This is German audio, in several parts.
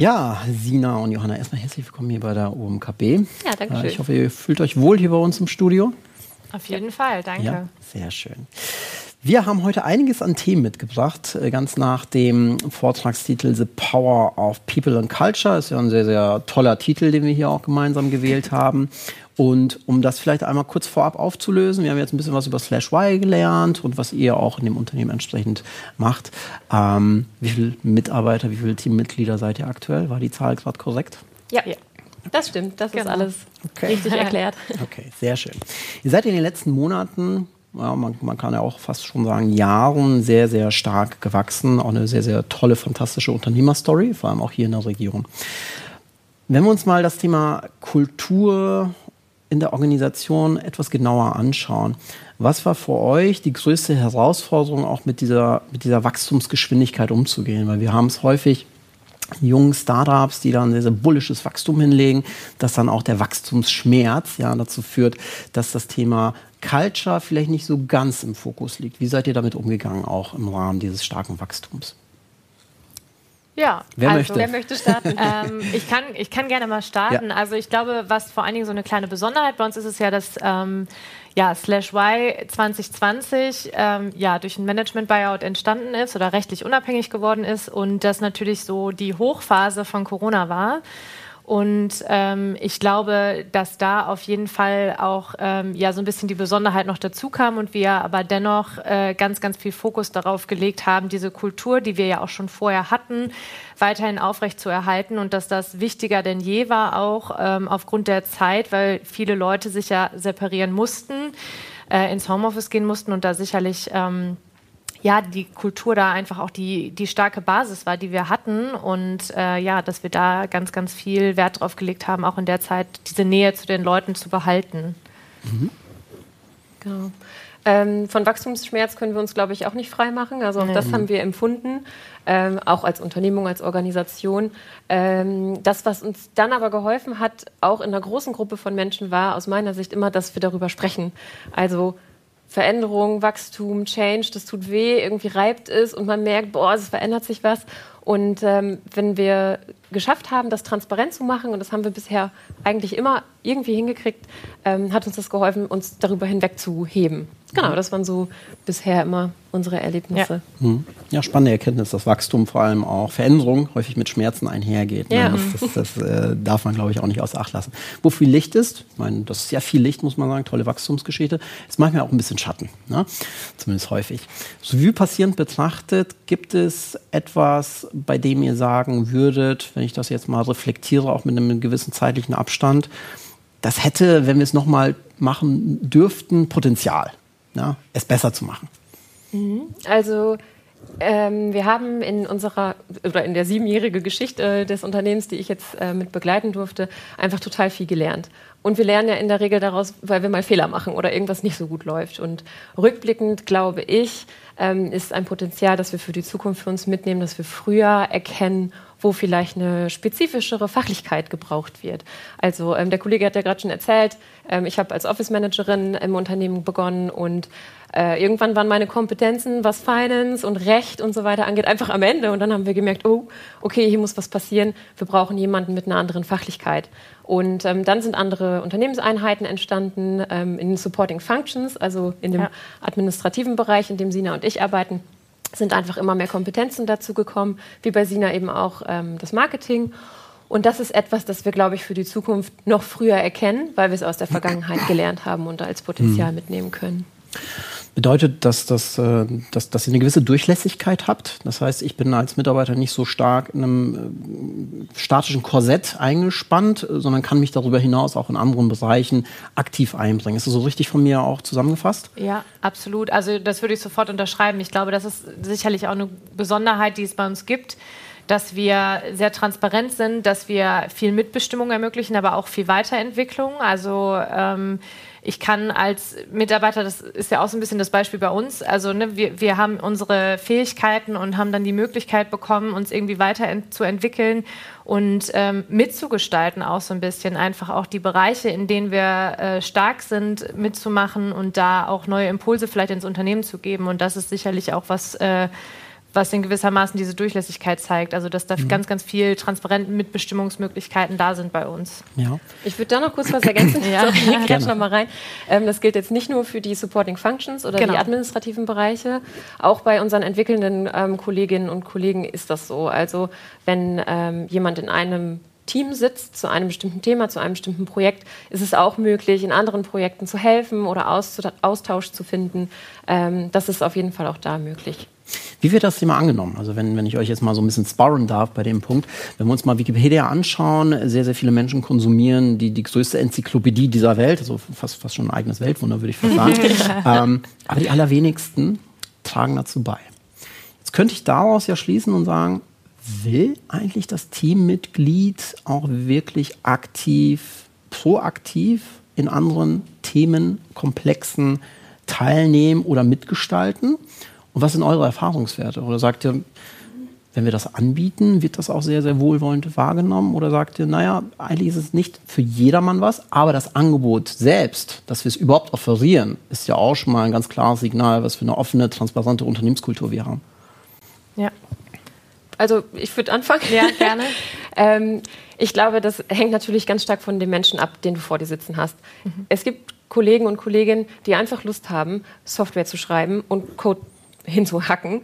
Ja, Sina und Johanna, erstmal herzlich willkommen hier bei der OMKB. Ja, danke schön. Ich hoffe, ihr fühlt euch wohl hier bei uns im Studio. Auf jeden Fall, danke. Ja, sehr schön. Wir haben heute einiges an Themen mitgebracht, äh, ganz nach dem Vortragstitel The Power of People and Culture. Ist ja ein sehr, sehr toller Titel, den wir hier auch gemeinsam gewählt haben. Und um das vielleicht einmal kurz vorab aufzulösen, wir haben jetzt ein bisschen was über Slash Y gelernt und was ihr auch in dem Unternehmen entsprechend macht. Ähm, wie viele Mitarbeiter, wie viele Teammitglieder seid ihr aktuell? War die Zahl gerade korrekt? Ja, ja. Das stimmt, das genau. ist alles okay. richtig erklärt. Okay, sehr schön. Ihr seid in den letzten Monaten ja, man, man, kann ja auch fast schon sagen, Jahren sehr, sehr stark gewachsen. Auch eine sehr, sehr tolle, fantastische Unternehmerstory, vor allem auch hier in der Region. Wenn wir uns mal das Thema Kultur in der Organisation etwas genauer anschauen, was war für euch die größte Herausforderung, auch mit dieser, mit dieser Wachstumsgeschwindigkeit umzugehen? Weil wir haben es häufig jungen Startups, die dann sehr, sehr bullisches Wachstum hinlegen, dass dann auch der Wachstumsschmerz ja, dazu führt, dass das Thema Culture vielleicht nicht so ganz im Fokus liegt. Wie seid ihr damit umgegangen, auch im Rahmen dieses starken Wachstums? Ja, wer also, möchte? Wer möchte starten? ähm, ich, kann, ich kann gerne mal starten. Ja. Also ich glaube, was vor allen Dingen so eine kleine Besonderheit bei uns ist, ist ja, dass ähm, ja, Slash Y 2020 ähm, ja, durch ein Management-Buyout entstanden ist oder rechtlich unabhängig geworden ist und das natürlich so die Hochphase von Corona war. Und ähm, ich glaube, dass da auf jeden Fall auch ähm, ja so ein bisschen die Besonderheit noch dazu kam und wir aber dennoch äh, ganz, ganz viel Fokus darauf gelegt haben, diese Kultur, die wir ja auch schon vorher hatten, weiterhin aufrecht zu erhalten und dass das wichtiger denn je war, auch ähm, aufgrund der Zeit, weil viele Leute sich ja separieren mussten, äh, ins Homeoffice gehen mussten und da sicherlich ähm, ja, die Kultur da einfach auch die, die starke Basis war, die wir hatten. Und äh, ja, dass wir da ganz, ganz viel Wert drauf gelegt haben, auch in der Zeit diese Nähe zu den Leuten zu behalten. Mhm. Genau. Ähm, von Wachstumsschmerz können wir uns, glaube ich, auch nicht frei machen. Also auch mhm. das haben wir empfunden, ähm, auch als Unternehmung, als Organisation. Ähm, das, was uns dann aber geholfen hat, auch in einer großen Gruppe von Menschen, war aus meiner Sicht immer, dass wir darüber sprechen. Also Veränderung, Wachstum, Change, das tut weh, irgendwie reibt es und man merkt, boah, es verändert sich was. Und ähm, wenn wir geschafft haben, das transparent zu machen, und das haben wir bisher eigentlich immer irgendwie hingekriegt, ähm, hat uns das geholfen, uns darüber hinwegzuheben. Genau, mhm. das waren so bisher immer unsere Erlebnisse. Ja. Mhm. ja, spannende Erkenntnis, dass Wachstum vor allem auch Veränderung häufig mit Schmerzen einhergeht. Ne? Ja. Das, das, das äh, darf man, glaube ich, auch nicht außer Acht lassen. Wo viel Licht ist, ich meine, das ist ja viel Licht, muss man sagen, tolle Wachstumsgeschichte, ist manchmal auch ein bisschen Schatten, ne? zumindest häufig. So wie passierend betrachtet, gibt es etwas, bei dem ihr sagen würdet, wenn ich das jetzt mal reflektiere, auch mit einem gewissen zeitlichen Abstand, das hätte, wenn wir es nochmal machen dürften, Potenzial ja, es besser zu machen? Mhm. Also ähm, wir haben in unserer oder in der siebenjährigen Geschichte des Unternehmens, die ich jetzt äh, mit begleiten durfte, einfach total viel gelernt. Und wir lernen ja in der Regel daraus, weil wir mal Fehler machen oder irgendwas nicht so gut läuft. Und rückblickend glaube ich, ähm, ist ein Potenzial, das wir für die Zukunft für uns mitnehmen, dass wir früher erkennen, wo vielleicht eine spezifischere Fachlichkeit gebraucht wird. Also ähm, der Kollege hat ja gerade schon erzählt, ähm, ich habe als Office Managerin im Unternehmen begonnen und äh, irgendwann waren meine Kompetenzen, was Finance und Recht und so weiter angeht, einfach am Ende. Und dann haben wir gemerkt, oh, okay, hier muss was passieren. Wir brauchen jemanden mit einer anderen Fachlichkeit. Und ähm, dann sind andere Unternehmenseinheiten entstanden ähm, in Supporting Functions, also in dem ja. administrativen Bereich, in dem Sina und ich arbeiten sind einfach immer mehr Kompetenzen dazu gekommen, wie bei Sina eben auch ähm, das Marketing. Und das ist etwas, das wir, glaube ich, für die Zukunft noch früher erkennen, weil wir es aus der Vergangenheit gelernt haben und als Potenzial hm. mitnehmen können. Bedeutet das, dass, äh, dass, dass ihr eine gewisse Durchlässigkeit habt? Das heißt, ich bin als Mitarbeiter nicht so stark in einem äh, statischen Korsett eingespannt, sondern kann mich darüber hinaus auch in anderen Bereichen aktiv einbringen. Ist das so richtig von mir auch zusammengefasst? Ja, absolut. Also das würde ich sofort unterschreiben. Ich glaube, das ist sicherlich auch eine Besonderheit, die es bei uns gibt dass wir sehr transparent sind, dass wir viel Mitbestimmung ermöglichen, aber auch viel Weiterentwicklung. Also ähm, ich kann als Mitarbeiter, das ist ja auch so ein bisschen das Beispiel bei uns, also ne, wir, wir haben unsere Fähigkeiten und haben dann die Möglichkeit bekommen, uns irgendwie weiter zu entwickeln und ähm, mitzugestalten auch so ein bisschen, einfach auch die Bereiche, in denen wir äh, stark sind, mitzumachen und da auch neue Impulse vielleicht ins Unternehmen zu geben. Und das ist sicherlich auch was, äh, was in gewissermaßen diese Durchlässigkeit zeigt. Also dass da mhm. ganz, ganz viel transparente Mitbestimmungsmöglichkeiten da sind bei uns. Ja. Ich würde da noch kurz was ergänzen. ja. Ich noch mal rein. Ähm, das gilt jetzt nicht nur für die Supporting Functions oder genau. die administrativen Bereiche. Auch bei unseren entwickelnden ähm, Kolleginnen und Kollegen ist das so. Also wenn ähm, jemand in einem Team sitzt zu einem bestimmten Thema, zu einem bestimmten Projekt, ist es auch möglich, in anderen Projekten zu helfen oder Austausch zu finden. Ähm, das ist auf jeden Fall auch da möglich. Wie wird das Thema angenommen? Also wenn, wenn ich euch jetzt mal so ein bisschen sparren darf bei dem Punkt, wenn wir uns mal Wikipedia anschauen, sehr, sehr viele Menschen konsumieren die, die größte Enzyklopädie dieser Welt, also fast, fast schon ein eigenes Weltwunder, würde ich fast sagen. ähm, aber die allerwenigsten tragen dazu bei. Jetzt könnte ich daraus ja schließen und sagen, will eigentlich das Teammitglied auch wirklich aktiv, proaktiv in anderen Themenkomplexen teilnehmen oder mitgestalten? Und was sind eure Erfahrungswerte? Oder sagt ihr, wenn wir das anbieten, wird das auch sehr, sehr wohlwollend wahrgenommen? Oder sagt ihr, naja, eigentlich ist es nicht für jedermann was, aber das Angebot selbst, dass wir es überhaupt offerieren, ist ja auch schon mal ein ganz klares Signal, was für eine offene, transparente Unternehmenskultur wir haben. Ja. Also ich würde anfangen. Ja, gerne. ähm, ich glaube, das hängt natürlich ganz stark von dem Menschen ab, den du vor dir sitzen hast. Mhm. Es gibt Kollegen und Kolleginnen, die einfach Lust haben, Software zu schreiben und Code hinzuhacken.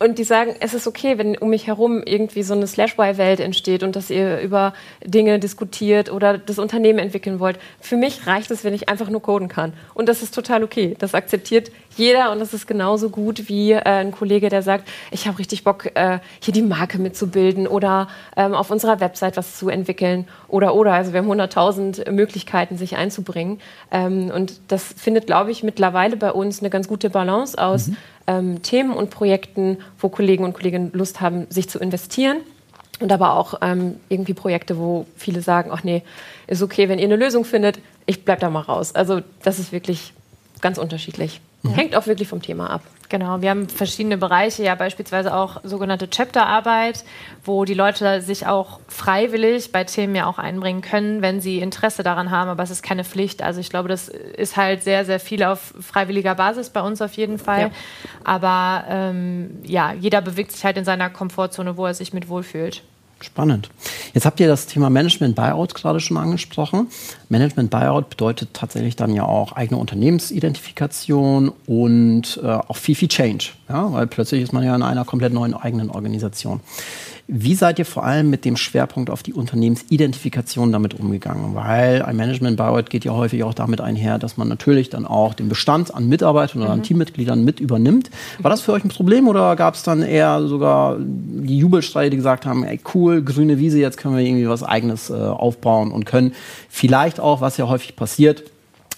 Und die sagen, es ist okay, wenn um mich herum irgendwie so eine Slash-Y-Welt entsteht und dass ihr über Dinge diskutiert oder das Unternehmen entwickeln wollt. Für mich reicht es, wenn ich einfach nur coden kann. Und das ist total okay. Das akzeptiert jeder und das ist genauso gut wie äh, ein Kollege, der sagt, ich habe richtig Bock, äh, hier die Marke mitzubilden oder ähm, auf unserer Website was zu entwickeln oder oder. Also wir haben 100.000 Möglichkeiten, sich einzubringen. Ähm, und das findet, glaube ich, mittlerweile bei uns eine ganz gute Balance aus. Mhm ähm, Themen und Projekten, wo Kollegen und Kolleginnen Lust haben, sich zu investieren. Und aber auch ähm, irgendwie Projekte, wo viele sagen, ach nee, ist okay, wenn ihr eine Lösung findet, ich bleib da mal raus. Also das ist wirklich ganz unterschiedlich. Mhm. Hängt auch wirklich vom Thema ab. Genau, wir haben verschiedene Bereiche, ja beispielsweise auch sogenannte Chapterarbeit, wo die Leute sich auch freiwillig bei Themen ja auch einbringen können, wenn sie Interesse daran haben, aber es ist keine Pflicht. Also ich glaube, das ist halt sehr, sehr viel auf freiwilliger Basis bei uns auf jeden Fall. Ja. Aber ähm, ja, jeder bewegt sich halt in seiner Komfortzone, wo er sich mit wohlfühlt. Spannend. Jetzt habt ihr das Thema Management Buyout gerade schon angesprochen. Management Buyout bedeutet tatsächlich dann ja auch eigene Unternehmensidentifikation und äh, auch viel, viel Change. Ja? Weil plötzlich ist man ja in einer komplett neuen eigenen Organisation. Wie seid ihr vor allem mit dem Schwerpunkt auf die Unternehmensidentifikation damit umgegangen? Weil ein Management Buyout geht ja häufig auch damit einher, dass man natürlich dann auch den Bestand an Mitarbeitern oder mhm. an Teammitgliedern mit übernimmt. War das für euch ein Problem oder gab es dann eher sogar die Jubelstreite, die gesagt haben, ey cool, grüne Wiese, jetzt können wir irgendwie was eigenes äh, aufbauen und können vielleicht auch, was ja häufig passiert,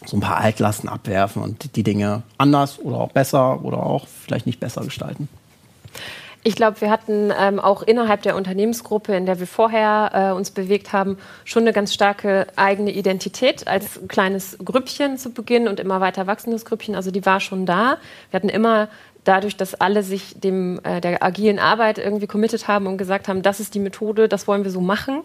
so ein paar Altlasten abwerfen und die Dinge anders oder auch besser oder auch vielleicht nicht besser gestalten? Ich glaube, wir hatten ähm, auch innerhalb der Unternehmensgruppe, in der wir vorher äh, uns bewegt haben, schon eine ganz starke eigene Identität als kleines Grüppchen zu Beginn und immer weiter wachsendes Grüppchen. Also die war schon da. Wir hatten immer dadurch, dass alle sich dem äh, der agilen Arbeit irgendwie committed haben und gesagt haben, das ist die Methode, das wollen wir so machen.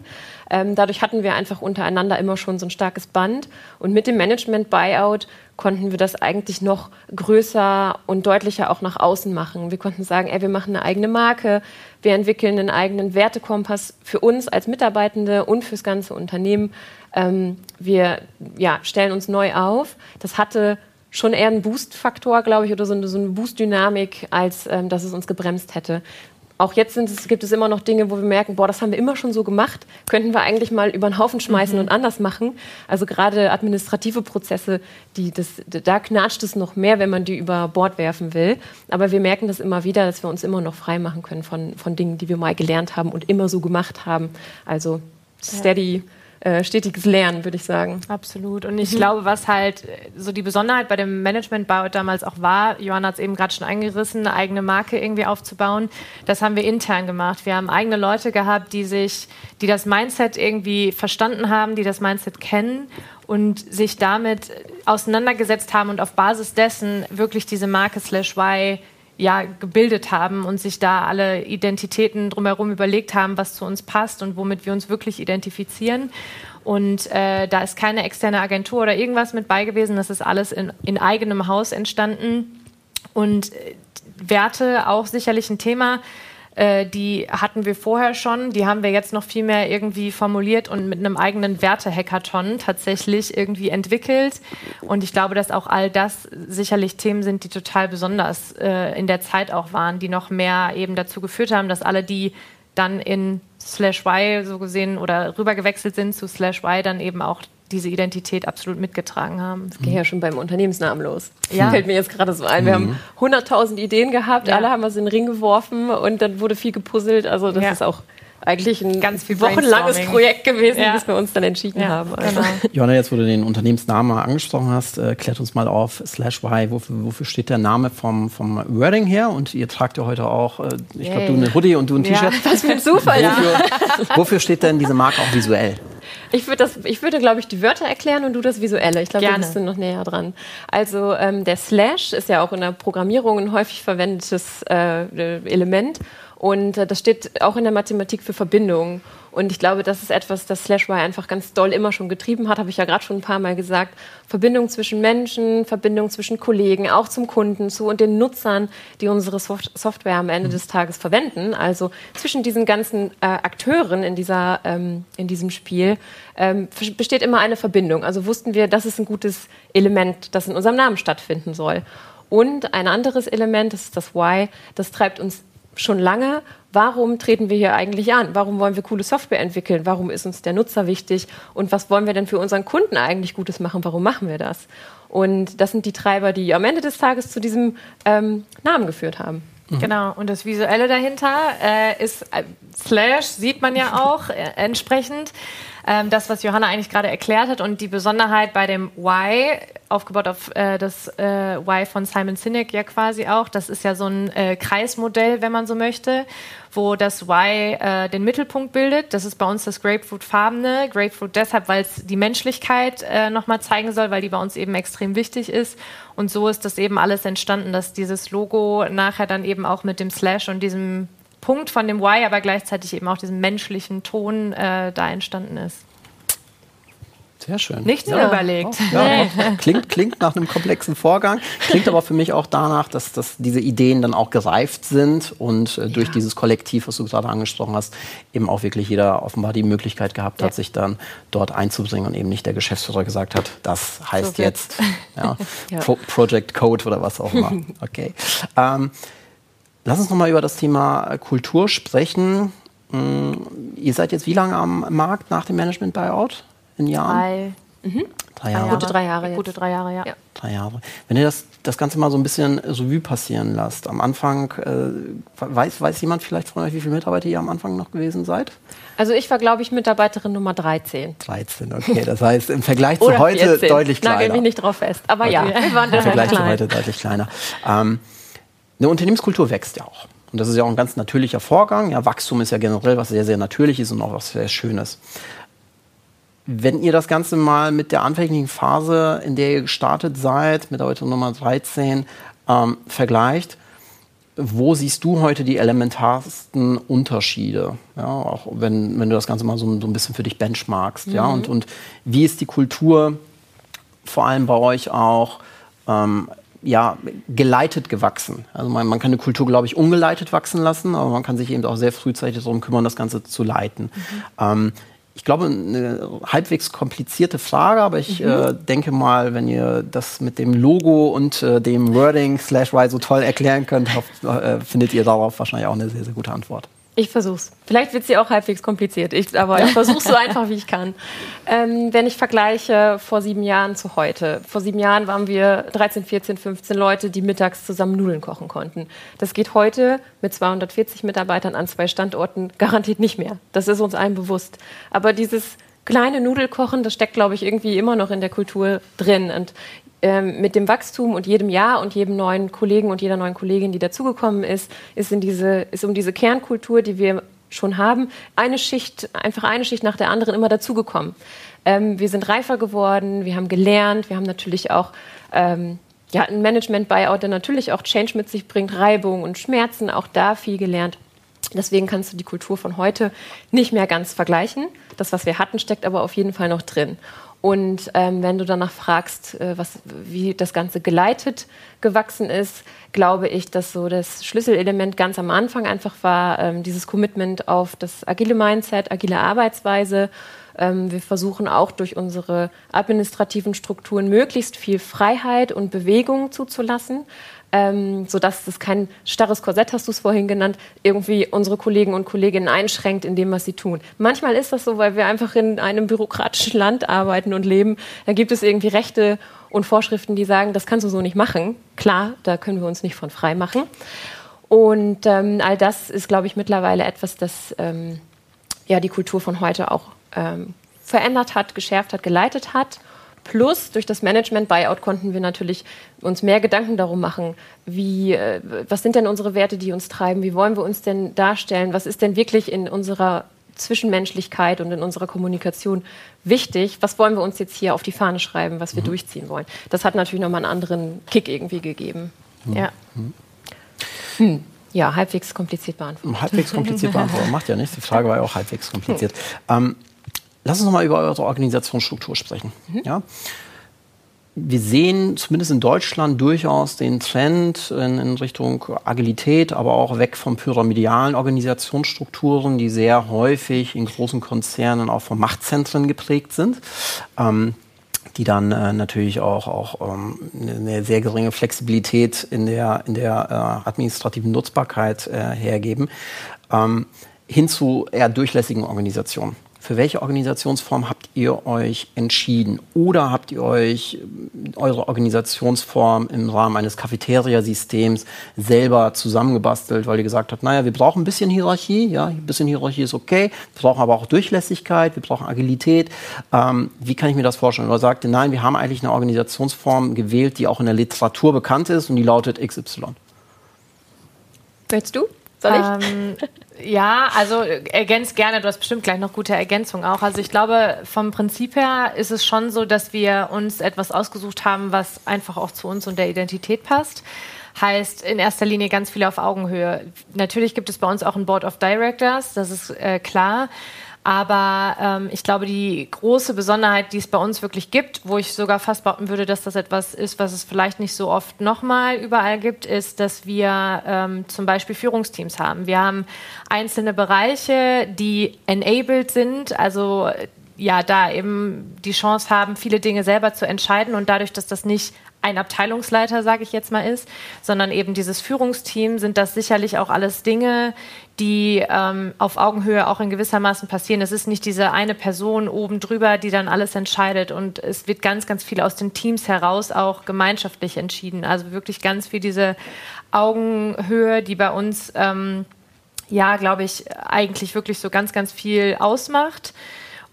Ähm, dadurch hatten wir einfach untereinander immer schon so ein starkes Band. Und mit dem Management Buyout konnten wir das eigentlich noch größer und deutlicher auch nach außen machen. Wir konnten sagen, ey, wir machen eine eigene Marke, wir entwickeln einen eigenen Wertekompass für uns als Mitarbeitende und fürs ganze Unternehmen. Ähm, wir ja, stellen uns neu auf. Das hatte schon eher ein Boost-Faktor, glaube ich, oder so eine, so eine Boost-Dynamik, als ähm, dass es uns gebremst hätte. Auch jetzt es, gibt es immer noch Dinge, wo wir merken, boah, das haben wir immer schon so gemacht, könnten wir eigentlich mal über den Haufen schmeißen mhm. und anders machen. Also gerade administrative Prozesse, die das, da knatscht es noch mehr, wenn man die über Bord werfen will. Aber wir merken das immer wieder, dass wir uns immer noch frei machen können von, von Dingen, die wir mal gelernt haben und immer so gemacht haben. Also steady äh, stetiges Lernen, würde ich sagen. Absolut. Und ich mhm. glaube, was halt so die Besonderheit bei dem Management-Buyout damals auch war, Johanna hat es eben gerade schon eingerissen, eine eigene Marke irgendwie aufzubauen, das haben wir intern gemacht. Wir haben eigene Leute gehabt, die sich, die das Mindset irgendwie verstanden haben, die das Mindset kennen und sich damit auseinandergesetzt haben und auf Basis dessen wirklich diese Marke slash Y ja, gebildet haben und sich da alle Identitäten drumherum überlegt haben, was zu uns passt und womit wir uns wirklich identifizieren. Und äh, da ist keine externe Agentur oder irgendwas mit bei gewesen. Das ist alles in, in eigenem Haus entstanden. Und äh, Werte auch sicherlich ein Thema. Äh, die hatten wir vorher schon, die haben wir jetzt noch viel mehr irgendwie formuliert und mit einem eigenen Werte-Hackathon tatsächlich irgendwie entwickelt. Und ich glaube, dass auch all das sicherlich Themen sind, die total besonders äh, in der Zeit auch waren, die noch mehr eben dazu geführt haben, dass alle, die dann in Slash Y so gesehen oder rübergewechselt sind zu Slash Y, dann eben auch diese Identität absolut mitgetragen haben. Das ging ja schon beim Unternehmensnamen los. Ja. Fällt mir jetzt gerade so ein. Wir haben 100.000 mhm. Ideen gehabt, ja. alle haben was in den Ring geworfen und dann wurde viel gepuzzelt. Also das ja. ist auch eigentlich ein ganz viel wochenlanges Projekt gewesen, ja. bis wir uns dann entschieden ja, haben. Also. Genau. Johanna, jetzt wo du den Unternehmensnamen angesprochen hast, äh, klärt uns mal auf, slash Y, wofür, wofür, steht der Name vom, vom Wording her? Und ihr tragt ja heute auch, äh, ich glaube, du eine Hoodie und du ein T-Shirt. Was für ein Zufall. Wofür, wofür steht denn diese Marke auch visuell? Ich würde, das, ich würde, glaube ich, die Wörter erklären und du das Visuelle. Ich glaube, wir sind noch näher dran. Also ähm, der Slash ist ja auch in der Programmierung ein häufig verwendetes äh, Element. Und äh, das steht auch in der Mathematik für Verbindungen. Und ich glaube, das ist etwas, das Slashwire einfach ganz doll immer schon getrieben hat, habe ich ja gerade schon ein paar Mal gesagt. Verbindung zwischen Menschen, Verbindung zwischen Kollegen, auch zum Kunden zu und den Nutzern, die unsere Soft Software am Ende des Tages verwenden. Also zwischen diesen ganzen äh, Akteuren in, dieser, ähm, in diesem Spiel ähm, besteht immer eine Verbindung. Also wussten wir, das ist ein gutes Element, das in unserem Namen stattfinden soll. Und ein anderes Element, das ist das Why, das treibt uns schon lange, warum treten wir hier eigentlich an? Warum wollen wir coole Software entwickeln? Warum ist uns der Nutzer wichtig? Und was wollen wir denn für unseren Kunden eigentlich Gutes machen? Warum machen wir das? Und das sind die Treiber, die am Ende des Tages zu diesem ähm, Namen geführt haben. Mhm. Genau, und das Visuelle dahinter äh, ist äh, Slash, sieht man ja auch äh, entsprechend ähm, das, was Johanna eigentlich gerade erklärt hat und die Besonderheit bei dem Y, aufgebaut auf äh, das äh, Y von Simon Sinek ja quasi auch, das ist ja so ein äh, Kreismodell, wenn man so möchte, wo das Y äh, den Mittelpunkt bildet. Das ist bei uns das Grapefruit-farbene. Grapefruit deshalb, weil es die Menschlichkeit äh, nochmal zeigen soll, weil die bei uns eben extrem wichtig ist. Und so ist das eben alles entstanden, dass dieses Logo nachher dann eben auch mit dem Slash und diesem Punkt von dem Why, aber gleichzeitig eben auch diesem menschlichen Ton äh, da entstanden ist. Sehr schön. Nichts ja. überlegt. Oh, ja, klingt, klingt nach einem komplexen Vorgang, klingt aber für mich auch danach, dass, dass diese Ideen dann auch gereift sind und äh, durch ja. dieses Kollektiv, was du gerade angesprochen hast, eben auch wirklich jeder offenbar die Möglichkeit gehabt hat, sich dann dort einzubringen und eben nicht der Geschäftsführer gesagt hat, das heißt so jetzt Pro Project Code oder was auch immer. Okay. Ähm, Lass uns nochmal über das Thema Kultur sprechen. Mm, ihr seid jetzt wie lange am Markt nach dem Management-Buyout? In Jahren? Drei. Mhm. Drei Jahre. Gute drei Jahre. Jetzt. Gute drei Jahre, ja. ja. Drei Jahre. Wenn ihr das, das Ganze mal so ein bisschen Revue passieren lasst, am Anfang, äh, weiß, weiß jemand vielleicht von euch, wie viele Mitarbeiter ihr am Anfang noch gewesen seid? Also ich war, glaube ich, Mitarbeiterin Nummer 13. 13, okay. Das heißt, im Vergleich zu heute 14. deutlich kleiner. Nagel mich nicht drauf fest. Aber okay. ja, wir waren Im Vergleich klein. zu heute deutlich kleiner. Ähm, eine Unternehmenskultur wächst ja auch. Und das ist ja auch ein ganz natürlicher Vorgang. Ja, Wachstum ist ja generell was sehr, sehr Natürliches und auch was sehr Schönes. Wenn ihr das Ganze mal mit der anfänglichen Phase, in der ihr gestartet seid, mit heute Nummer 13, ähm, vergleicht, wo siehst du heute die elementarsten Unterschiede? Ja, auch wenn, wenn du das Ganze mal so, so ein bisschen für dich benchmarkst. Mhm. Ja, und, und wie ist die Kultur vor allem bei euch auch ähm, ja, geleitet gewachsen. Also man, man kann eine Kultur, glaube ich, ungeleitet wachsen lassen, aber man kann sich eben auch sehr frühzeitig darum kümmern, das Ganze zu leiten. Mhm. Ähm, ich glaube, eine halbwegs komplizierte Frage, aber ich mhm. äh, denke mal, wenn ihr das mit dem Logo und äh, dem Wording slash Y so toll erklären könnt, hofft, äh, findet ihr darauf wahrscheinlich auch eine sehr, sehr gute Antwort. Ich versuch's. Vielleicht wird sie auch halbwegs kompliziert, ich, aber ich versuche so einfach, wie ich kann. Ähm, wenn ich vergleiche vor sieben Jahren zu heute. Vor sieben Jahren waren wir 13, 14, 15 Leute, die mittags zusammen Nudeln kochen konnten. Das geht heute mit 240 Mitarbeitern an zwei Standorten garantiert nicht mehr. Das ist uns allen bewusst. Aber dieses kleine Nudel kochen, das steckt, glaube ich, irgendwie immer noch in der Kultur drin. Und ähm, mit dem Wachstum und jedem Jahr und jedem neuen Kollegen und jeder neuen Kollegin, die dazugekommen ist, ist, in diese, ist um diese Kernkultur, die wir schon haben, eine Schicht, einfach eine Schicht nach der anderen immer dazugekommen. Ähm, wir sind reifer geworden, wir haben gelernt, wir haben natürlich auch ähm, ja, ein Management-Buyout, der natürlich auch Change mit sich bringt, Reibung und Schmerzen, auch da viel gelernt. Deswegen kannst du die Kultur von heute nicht mehr ganz vergleichen. Das, was wir hatten, steckt aber auf jeden Fall noch drin. Und ähm, wenn du danach fragst, äh, was, wie das Ganze geleitet gewachsen ist, glaube ich, dass so das Schlüsselelement ganz am Anfang einfach war, ähm, dieses Commitment auf das agile Mindset, agile Arbeitsweise. Ähm, wir versuchen auch durch unsere administrativen Strukturen möglichst viel Freiheit und Bewegung zuzulassen ähm, sodass das kein starres Korsett, hast du es vorhin genannt, irgendwie unsere Kollegen und Kolleginnen einschränkt in dem, was sie tun. Manchmal ist das so, weil wir einfach in einem bürokratischen Land arbeiten und leben. Da gibt es irgendwie Rechte und Vorschriften, die sagen, das kannst du so nicht machen. Klar, da können wir uns nicht von frei machen. Und ähm, all das ist, glaube ich, mittlerweile etwas, das ähm, ja, die Kultur von heute auch ähm, verändert hat, geschärft hat, geleitet hat. Plus durch das Management-Buyout konnten wir natürlich uns mehr Gedanken darum machen, wie, äh, was sind denn unsere Werte, die uns treiben, wie wollen wir uns denn darstellen, was ist denn wirklich in unserer Zwischenmenschlichkeit und in unserer Kommunikation wichtig, was wollen wir uns jetzt hier auf die Fahne schreiben, was wir mhm. durchziehen wollen. Das hat natürlich nochmal einen anderen Kick irgendwie gegeben. Mhm. Ja. Mhm. Hm. Ja, halbwegs kompliziert beantwortet. Halbwegs kompliziert beantwortet, macht ja nichts. Die Frage war ja auch halbwegs kompliziert. Ähm, Lass uns noch mal über eure Organisationsstruktur sprechen. Mhm. Ja? Wir sehen zumindest in Deutschland durchaus den Trend in, in, Richtung Agilität, aber auch weg von pyramidalen Organisationsstrukturen, die sehr häufig in großen Konzernen auch von Machtzentren geprägt sind. Ähm, die dann äh, natürlich auch, auch ähm, eine sehr geringe Flexibilität in der, in der äh, administrativen Nutzbarkeit äh, hergeben, ähm, hin zu eher durchlässigen Organisationen. Für welche Organisationsform habt ihr euch entschieden? Oder habt ihr euch äh, eure Organisationsform im Rahmen eines Cafeteria-Systems selber zusammengebastelt, weil ihr gesagt habt, naja, wir brauchen ein bisschen Hierarchie, ja, ein bisschen Hierarchie ist okay, wir brauchen aber auch Durchlässigkeit, wir brauchen Agilität. Ähm, wie kann ich mir das vorstellen? Oder sagt ihr, nein, wir haben eigentlich eine Organisationsform gewählt, die auch in der Literatur bekannt ist und die lautet XY? Willst du? Soll ich? Ähm, ja, also ergänzt gerne. Du hast bestimmt gleich noch gute Ergänzung auch. Also ich glaube, vom Prinzip her ist es schon so, dass wir uns etwas ausgesucht haben, was einfach auch zu uns und der Identität passt. Heißt in erster Linie ganz viel auf Augenhöhe. Natürlich gibt es bei uns auch ein Board of Directors, das ist äh, klar. Aber ähm, ich glaube, die große Besonderheit, die es bei uns wirklich gibt, wo ich sogar fast behaupten würde, dass das etwas ist, was es vielleicht nicht so oft nochmal überall gibt, ist, dass wir ähm, zum Beispiel Führungsteams haben. Wir haben einzelne Bereiche, die enabled sind, also ja, da eben die Chance haben, viele Dinge selber zu entscheiden und dadurch, dass das nicht ein Abteilungsleiter, sage ich jetzt mal, ist, sondern eben dieses Führungsteam, sind das sicherlich auch alles Dinge, die ähm, auf Augenhöhe auch in gewissermaßen passieren. Es ist nicht diese eine Person oben drüber, die dann alles entscheidet und es wird ganz, ganz viel aus den Teams heraus auch gemeinschaftlich entschieden. Also wirklich ganz viel diese Augenhöhe, die bei uns, ähm, ja, glaube ich, eigentlich wirklich so ganz, ganz viel ausmacht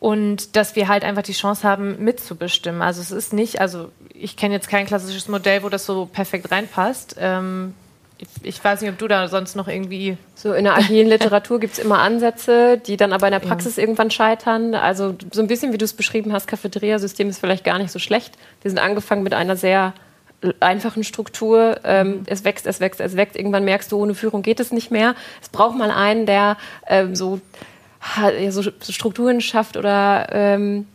und dass wir halt einfach die Chance haben, mitzubestimmen. Also es ist nicht, also ich kenne jetzt kein klassisches Modell, wo das so perfekt reinpasst. Ähm, ich, ich, weiß nicht, ob du da sonst noch irgendwie. So in der agilen Literatur gibt es immer Ansätze, die dann aber in der Praxis ja. irgendwann scheitern. Also so ein bisschen, wie du es beschrieben hast, Cafeteria-System ist vielleicht gar nicht so schlecht. Wir sind angefangen mit einer sehr einfachen Struktur. Ähm, mhm. Es wächst, es wächst, es wächst. Irgendwann merkst du, ohne Führung geht es nicht mehr. Es braucht mal einen, der ähm, so so Strukturen schafft oder ähm,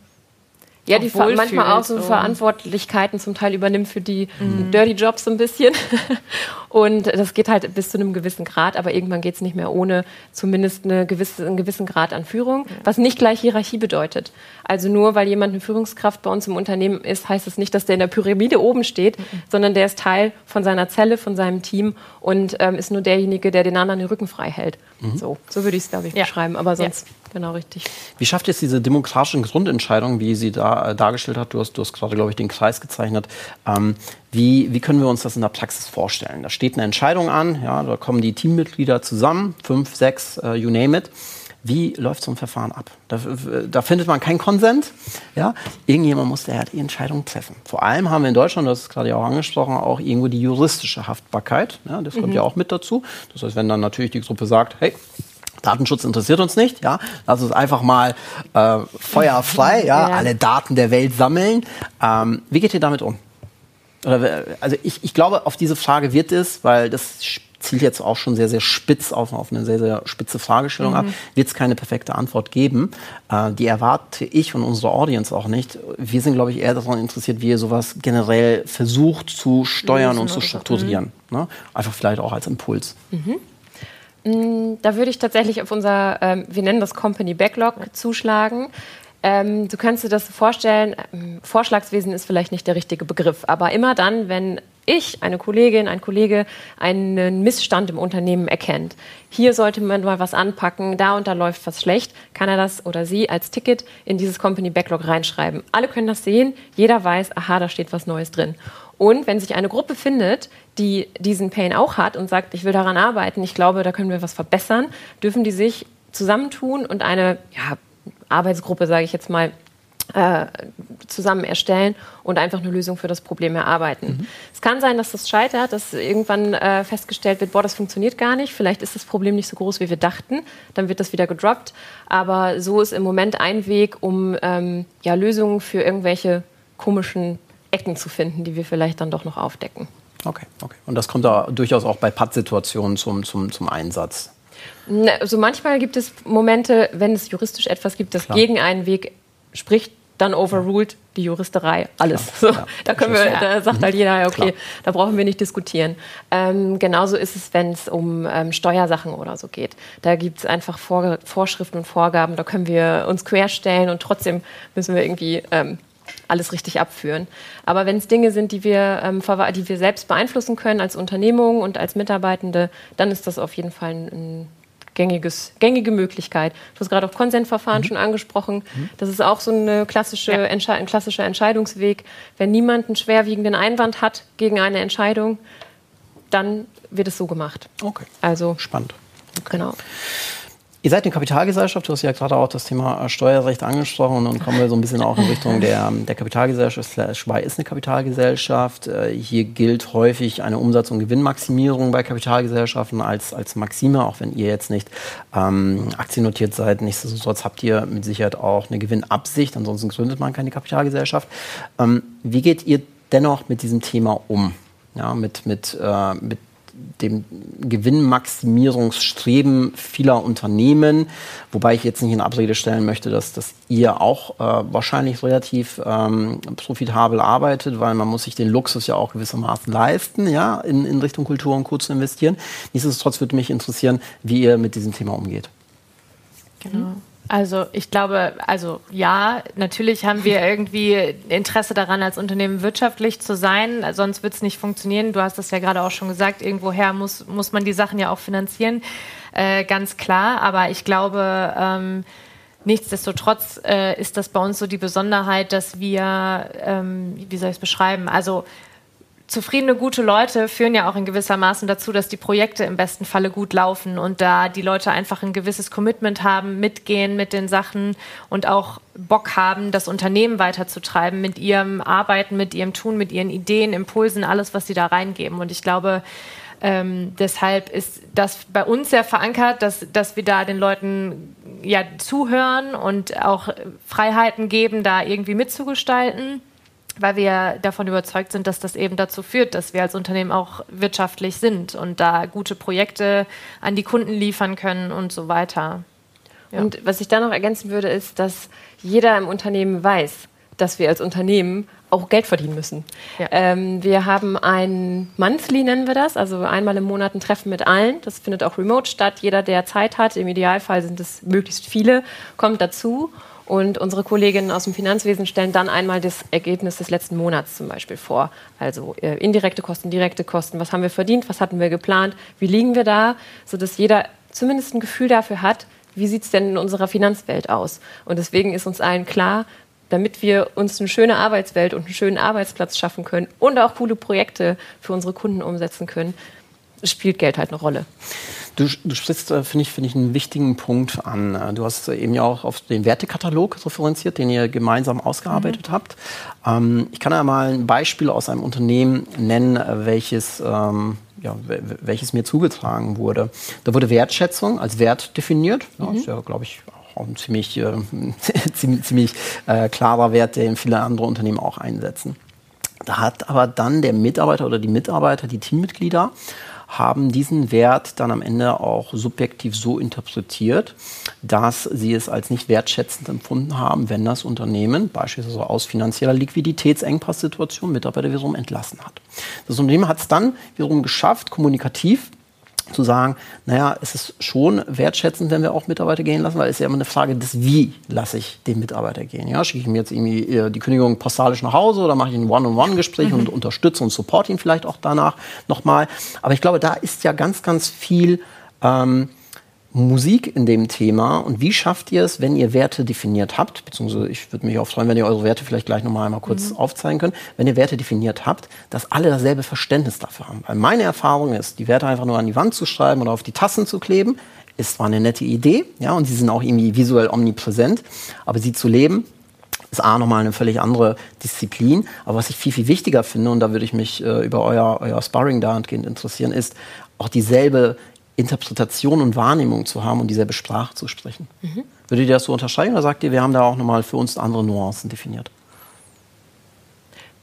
ja, die manchmal auch so Verantwortlichkeiten zum Teil übernimmt für die mhm. Dirty Jobs so ein bisschen. Und das geht halt bis zu einem gewissen Grad, aber irgendwann geht es nicht mehr ohne zumindest eine gewisse, einen gewissen Grad an Führung, was nicht gleich Hierarchie bedeutet. Also nur weil jemand eine Führungskraft bei uns im Unternehmen ist, heißt es das nicht, dass der in der Pyramide oben steht, mhm. sondern der ist Teil von seiner Zelle, von seinem Team und ähm, ist nur derjenige, der den anderen den Rücken frei hält. Mhm. So, so würde ich es, glaube ich, ja. beschreiben. Aber sonst ja. Genau richtig. Wie schafft es diese demokratischen Grundentscheidungen, wie sie da äh, dargestellt hat? Du hast, du hast gerade, glaube ich, den Kreis gezeichnet. Ähm, wie, wie können wir uns das in der Praxis vorstellen? Da steht eine Entscheidung an, ja, da kommen die Teammitglieder zusammen, fünf, sechs, uh, you name it. Wie läuft so ein Verfahren ab? Da, da findet man keinen Konsens. Ja? Irgendjemand muss ja die Entscheidung treffen. Vor allem haben wir in Deutschland, das ist gerade ja auch angesprochen, auch irgendwo die juristische Haftbarkeit. Ja? Das kommt mhm. ja auch mit dazu. Das heißt, wenn dann natürlich die Gruppe sagt, hey, Datenschutz interessiert uns nicht, ja. Lass uns einfach mal äh, feuerfrei, ja, ja, alle Daten der Welt sammeln. Ähm, wie geht ihr damit um? Oder, also ich, ich glaube, auf diese Frage wird es, weil das zielt jetzt auch schon sehr, sehr spitz auf, auf eine sehr, sehr spitze Fragestellung mhm. ab, wird es keine perfekte Antwort geben. Äh, die erwarte ich und unsere Audience auch nicht. Wir sind, glaube ich, eher daran interessiert, wie ihr sowas generell versucht zu steuern und zu strukturieren. Mhm. Ne? Einfach vielleicht auch als Impuls. Mhm. Mm, da würde ich tatsächlich auf unser, ähm, wir nennen das Company Backlog, zuschlagen. Ähm, du kannst dir das vorstellen, ähm, Vorschlagswesen ist vielleicht nicht der richtige Begriff, aber immer dann, wenn ich, eine Kollegin, ein Kollege einen Missstand im Unternehmen erkennt, hier sollte man mal was anpacken, da und da läuft was schlecht, kann er das oder sie als Ticket in dieses Company Backlog reinschreiben. Alle können das sehen, jeder weiß, aha, da steht was Neues drin. Und wenn sich eine Gruppe findet, die diesen Pain auch hat und sagt, ich will daran arbeiten, ich glaube, da können wir was verbessern, dürfen die sich zusammentun und eine ja, Arbeitsgruppe, sage ich jetzt mal, äh, zusammen erstellen und einfach eine Lösung für das Problem erarbeiten. Mhm. Es kann sein, dass das scheitert, dass irgendwann äh, festgestellt wird, boah, das funktioniert gar nicht, vielleicht ist das Problem nicht so groß, wie wir dachten, dann wird das wieder gedroppt. Aber so ist im Moment ein Weg, um ähm, ja, Lösungen für irgendwelche komischen Ecken zu finden, die wir vielleicht dann doch noch aufdecken. Okay, okay. Und das kommt da durchaus auch bei Pattsituationen zum, zum, zum Einsatz. Also manchmal gibt es Momente, wenn es juristisch etwas gibt, das Klar. gegen einen Weg spricht, dann overruled die Juristerei alles. So, ja. Da können wir, da sagt halt jeder, okay, Klar. da brauchen wir nicht diskutieren. Ähm, genauso ist es, wenn es um ähm, Steuersachen oder so geht. Da gibt es einfach Vor Vorschriften und Vorgaben, da können wir uns querstellen und trotzdem müssen wir irgendwie ähm, alles richtig abführen. Aber wenn es Dinge sind, die wir, ähm, die wir selbst beeinflussen können als Unternehmung und als Mitarbeitende, dann ist das auf jeden Fall ein, ein gängiges, gängige Möglichkeit. Du hast gerade auch Konsentverfahren mhm. schon angesprochen. Mhm. Das ist auch so eine klassische ja. ein klassischer Entscheidungsweg. Wenn niemand einen schwerwiegenden Einwand hat gegen eine Entscheidung, dann wird es so gemacht. Okay. Also spannend. Okay. Genau. Ihr seid eine Kapitalgesellschaft, du hast ja gerade auch das Thema äh, Steuerrecht angesprochen und kommen wir so ein bisschen auch in Richtung der, der Kapitalgesellschaft. Schwei ist eine Kapitalgesellschaft. Äh, hier gilt häufig eine Umsatz- und Gewinnmaximierung bei Kapitalgesellschaften als, als Maxime, auch wenn ihr jetzt nicht ähm, aktiennotiert seid. Nichtsdestotrotz habt ihr mit Sicherheit auch eine Gewinnabsicht, ansonsten gründet man keine Kapitalgesellschaft. Ähm, wie geht ihr dennoch mit diesem Thema um? Ja, mit, mit, äh, mit dem Gewinnmaximierungsstreben vieler Unternehmen, wobei ich jetzt nicht in Abrede stellen möchte, dass, dass ihr auch äh, wahrscheinlich relativ ähm, profitabel arbeitet, weil man muss sich den Luxus ja auch gewissermaßen leisten, ja, in, in Richtung Kultur und Co. zu investieren. Nichtsdestotrotz würde mich interessieren, wie ihr mit diesem Thema umgeht. Genau. Also ich glaube, also ja, natürlich haben wir irgendwie Interesse daran, als Unternehmen wirtschaftlich zu sein, sonst wird es nicht funktionieren. Du hast das ja gerade auch schon gesagt, irgendwoher muss, muss man die Sachen ja auch finanzieren, äh, ganz klar. Aber ich glaube, ähm, nichtsdestotrotz äh, ist das bei uns so die Besonderheit, dass wir, ähm, wie soll ich es beschreiben, also zufriedene, gute Leute führen ja auch in gewisser Maßen dazu, dass die Projekte im besten Falle gut laufen und da die Leute einfach ein gewisses Commitment haben, mitgehen mit den Sachen und auch Bock haben, das Unternehmen weiterzutreiben mit ihrem Arbeiten, mit ihrem Tun, mit ihren Ideen, Impulsen, alles, was sie da reingeben. Und ich glaube, ähm, deshalb ist das bei uns sehr verankert, dass, dass wir da den Leuten ja zuhören und auch Freiheiten geben, da irgendwie mitzugestalten weil wir davon überzeugt sind, dass das eben dazu führt, dass wir als Unternehmen auch wirtschaftlich sind und da gute Projekte an die Kunden liefern können und so weiter. Ja. Und was ich da noch ergänzen würde, ist, dass jeder im Unternehmen weiß, dass wir als Unternehmen auch Geld verdienen müssen. Ja. Ähm, wir haben ein Monthly, nennen wir das, also einmal im Monat ein Treffen mit allen. Das findet auch remote statt. Jeder, der Zeit hat, im Idealfall sind es möglichst viele, kommt dazu. Und unsere Kolleginnen aus dem Finanzwesen stellen dann einmal das Ergebnis des letzten Monats zum Beispiel vor. Also äh, indirekte Kosten, direkte Kosten. Was haben wir verdient? Was hatten wir geplant? Wie liegen wir da? Sodass jeder zumindest ein Gefühl dafür hat, wie sieht es denn in unserer Finanzwelt aus? Und deswegen ist uns allen klar, damit wir uns eine schöne Arbeitswelt und einen schönen Arbeitsplatz schaffen können und auch coole Projekte für unsere Kunden umsetzen können, spielt Geld halt eine Rolle. Du, du sprichst, äh, finde ich, finde ich, einen wichtigen Punkt an. Äh, du hast eben ja auch auf den Wertekatalog referenziert, den ihr gemeinsam ausgearbeitet mhm. habt. Ähm, ich kann ja mal ein Beispiel aus einem Unternehmen nennen, äh, welches, ähm, ja, welches mir zugetragen wurde. Da wurde Wertschätzung als Wert definiert. Ja, mhm. ist ja, glaube ich, auch ein ziemlich, äh, ziemlich, ziemlich äh, klarer Wert, den viele andere Unternehmen auch einsetzen. Da hat aber dann der Mitarbeiter oder die Mitarbeiter, die Teammitglieder, haben diesen Wert dann am Ende auch subjektiv so interpretiert, dass sie es als nicht wertschätzend empfunden haben, wenn das Unternehmen beispielsweise aus finanzieller Liquiditätsengpasssituation Mitarbeiter wiederum entlassen hat. Das Unternehmen hat es dann wiederum geschafft, kommunikativ zu sagen, naja, es ist schon wertschätzend, wenn wir auch Mitarbeiter gehen lassen, weil es ist ja immer eine Frage des Wie lasse ich den Mitarbeiter gehen. Ja, schicke ich ihm jetzt irgendwie äh, die Kündigung postalisch nach Hause oder mache ich ein One-on-One-Gespräch mhm. und unterstütze und support ihn vielleicht auch danach nochmal. Aber ich glaube, da ist ja ganz, ganz viel ähm, Musik in dem Thema und wie schafft ihr es, wenn ihr Werte definiert habt, beziehungsweise ich würde mich auch freuen, wenn ihr eure Werte vielleicht gleich nochmal einmal kurz mhm. aufzeigen könnt, wenn ihr Werte definiert habt, dass alle dasselbe Verständnis dafür haben. Weil meine Erfahrung ist, die Werte einfach nur an die Wand zu schreiben oder auf die Tassen zu kleben, ist zwar eine nette Idee, ja, und sie sind auch irgendwie visuell omnipräsent, aber sie zu leben, ist A nochmal eine völlig andere Disziplin. Aber was ich viel, viel wichtiger finde, und da würde ich mich äh, über euer, euer Sparring dahingehend interessieren, ist auch dieselbe Interpretation und Wahrnehmung zu haben und dieselbe Sprache zu sprechen. Mhm. Würdet ihr das so unterscheiden oder sagt ihr, wir haben da auch nochmal für uns andere Nuancen definiert?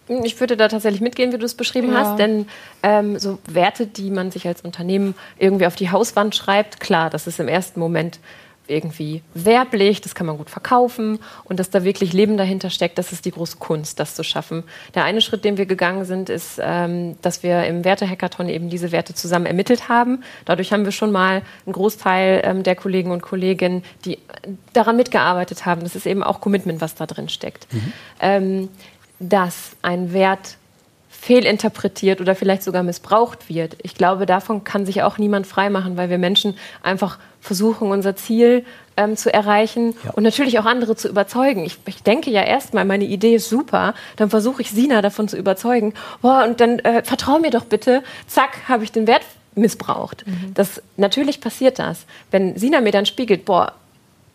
Ich würde da tatsächlich mitgehen, wie du es beschrieben ja. hast, denn ähm, so Werte, die man sich als Unternehmen irgendwie auf die Hauswand schreibt, klar, das ist im ersten Moment irgendwie werblich, das kann man gut verkaufen und dass da wirklich Leben dahinter steckt, das ist die große Kunst, das zu schaffen. Der eine Schritt, den wir gegangen sind, ist, ähm, dass wir im Werte-Hackathon eben diese Werte zusammen ermittelt haben. Dadurch haben wir schon mal einen Großteil ähm, der Kollegen und Kolleginnen, die daran mitgearbeitet haben. Das ist eben auch Commitment, was da drin steckt. Mhm. Ähm, dass ein Wert fehlinterpretiert oder vielleicht sogar missbraucht wird. Ich glaube, davon kann sich auch niemand freimachen, weil wir Menschen einfach versuchen, unser Ziel ähm, zu erreichen ja. und natürlich auch andere zu überzeugen. Ich, ich denke ja erstmal, meine Idee ist super, dann versuche ich Sina davon zu überzeugen. Boah, und dann äh, vertrau mir doch bitte. Zack, habe ich den Wert missbraucht. Mhm. Das natürlich passiert das. Wenn Sina mir dann spiegelt, boah,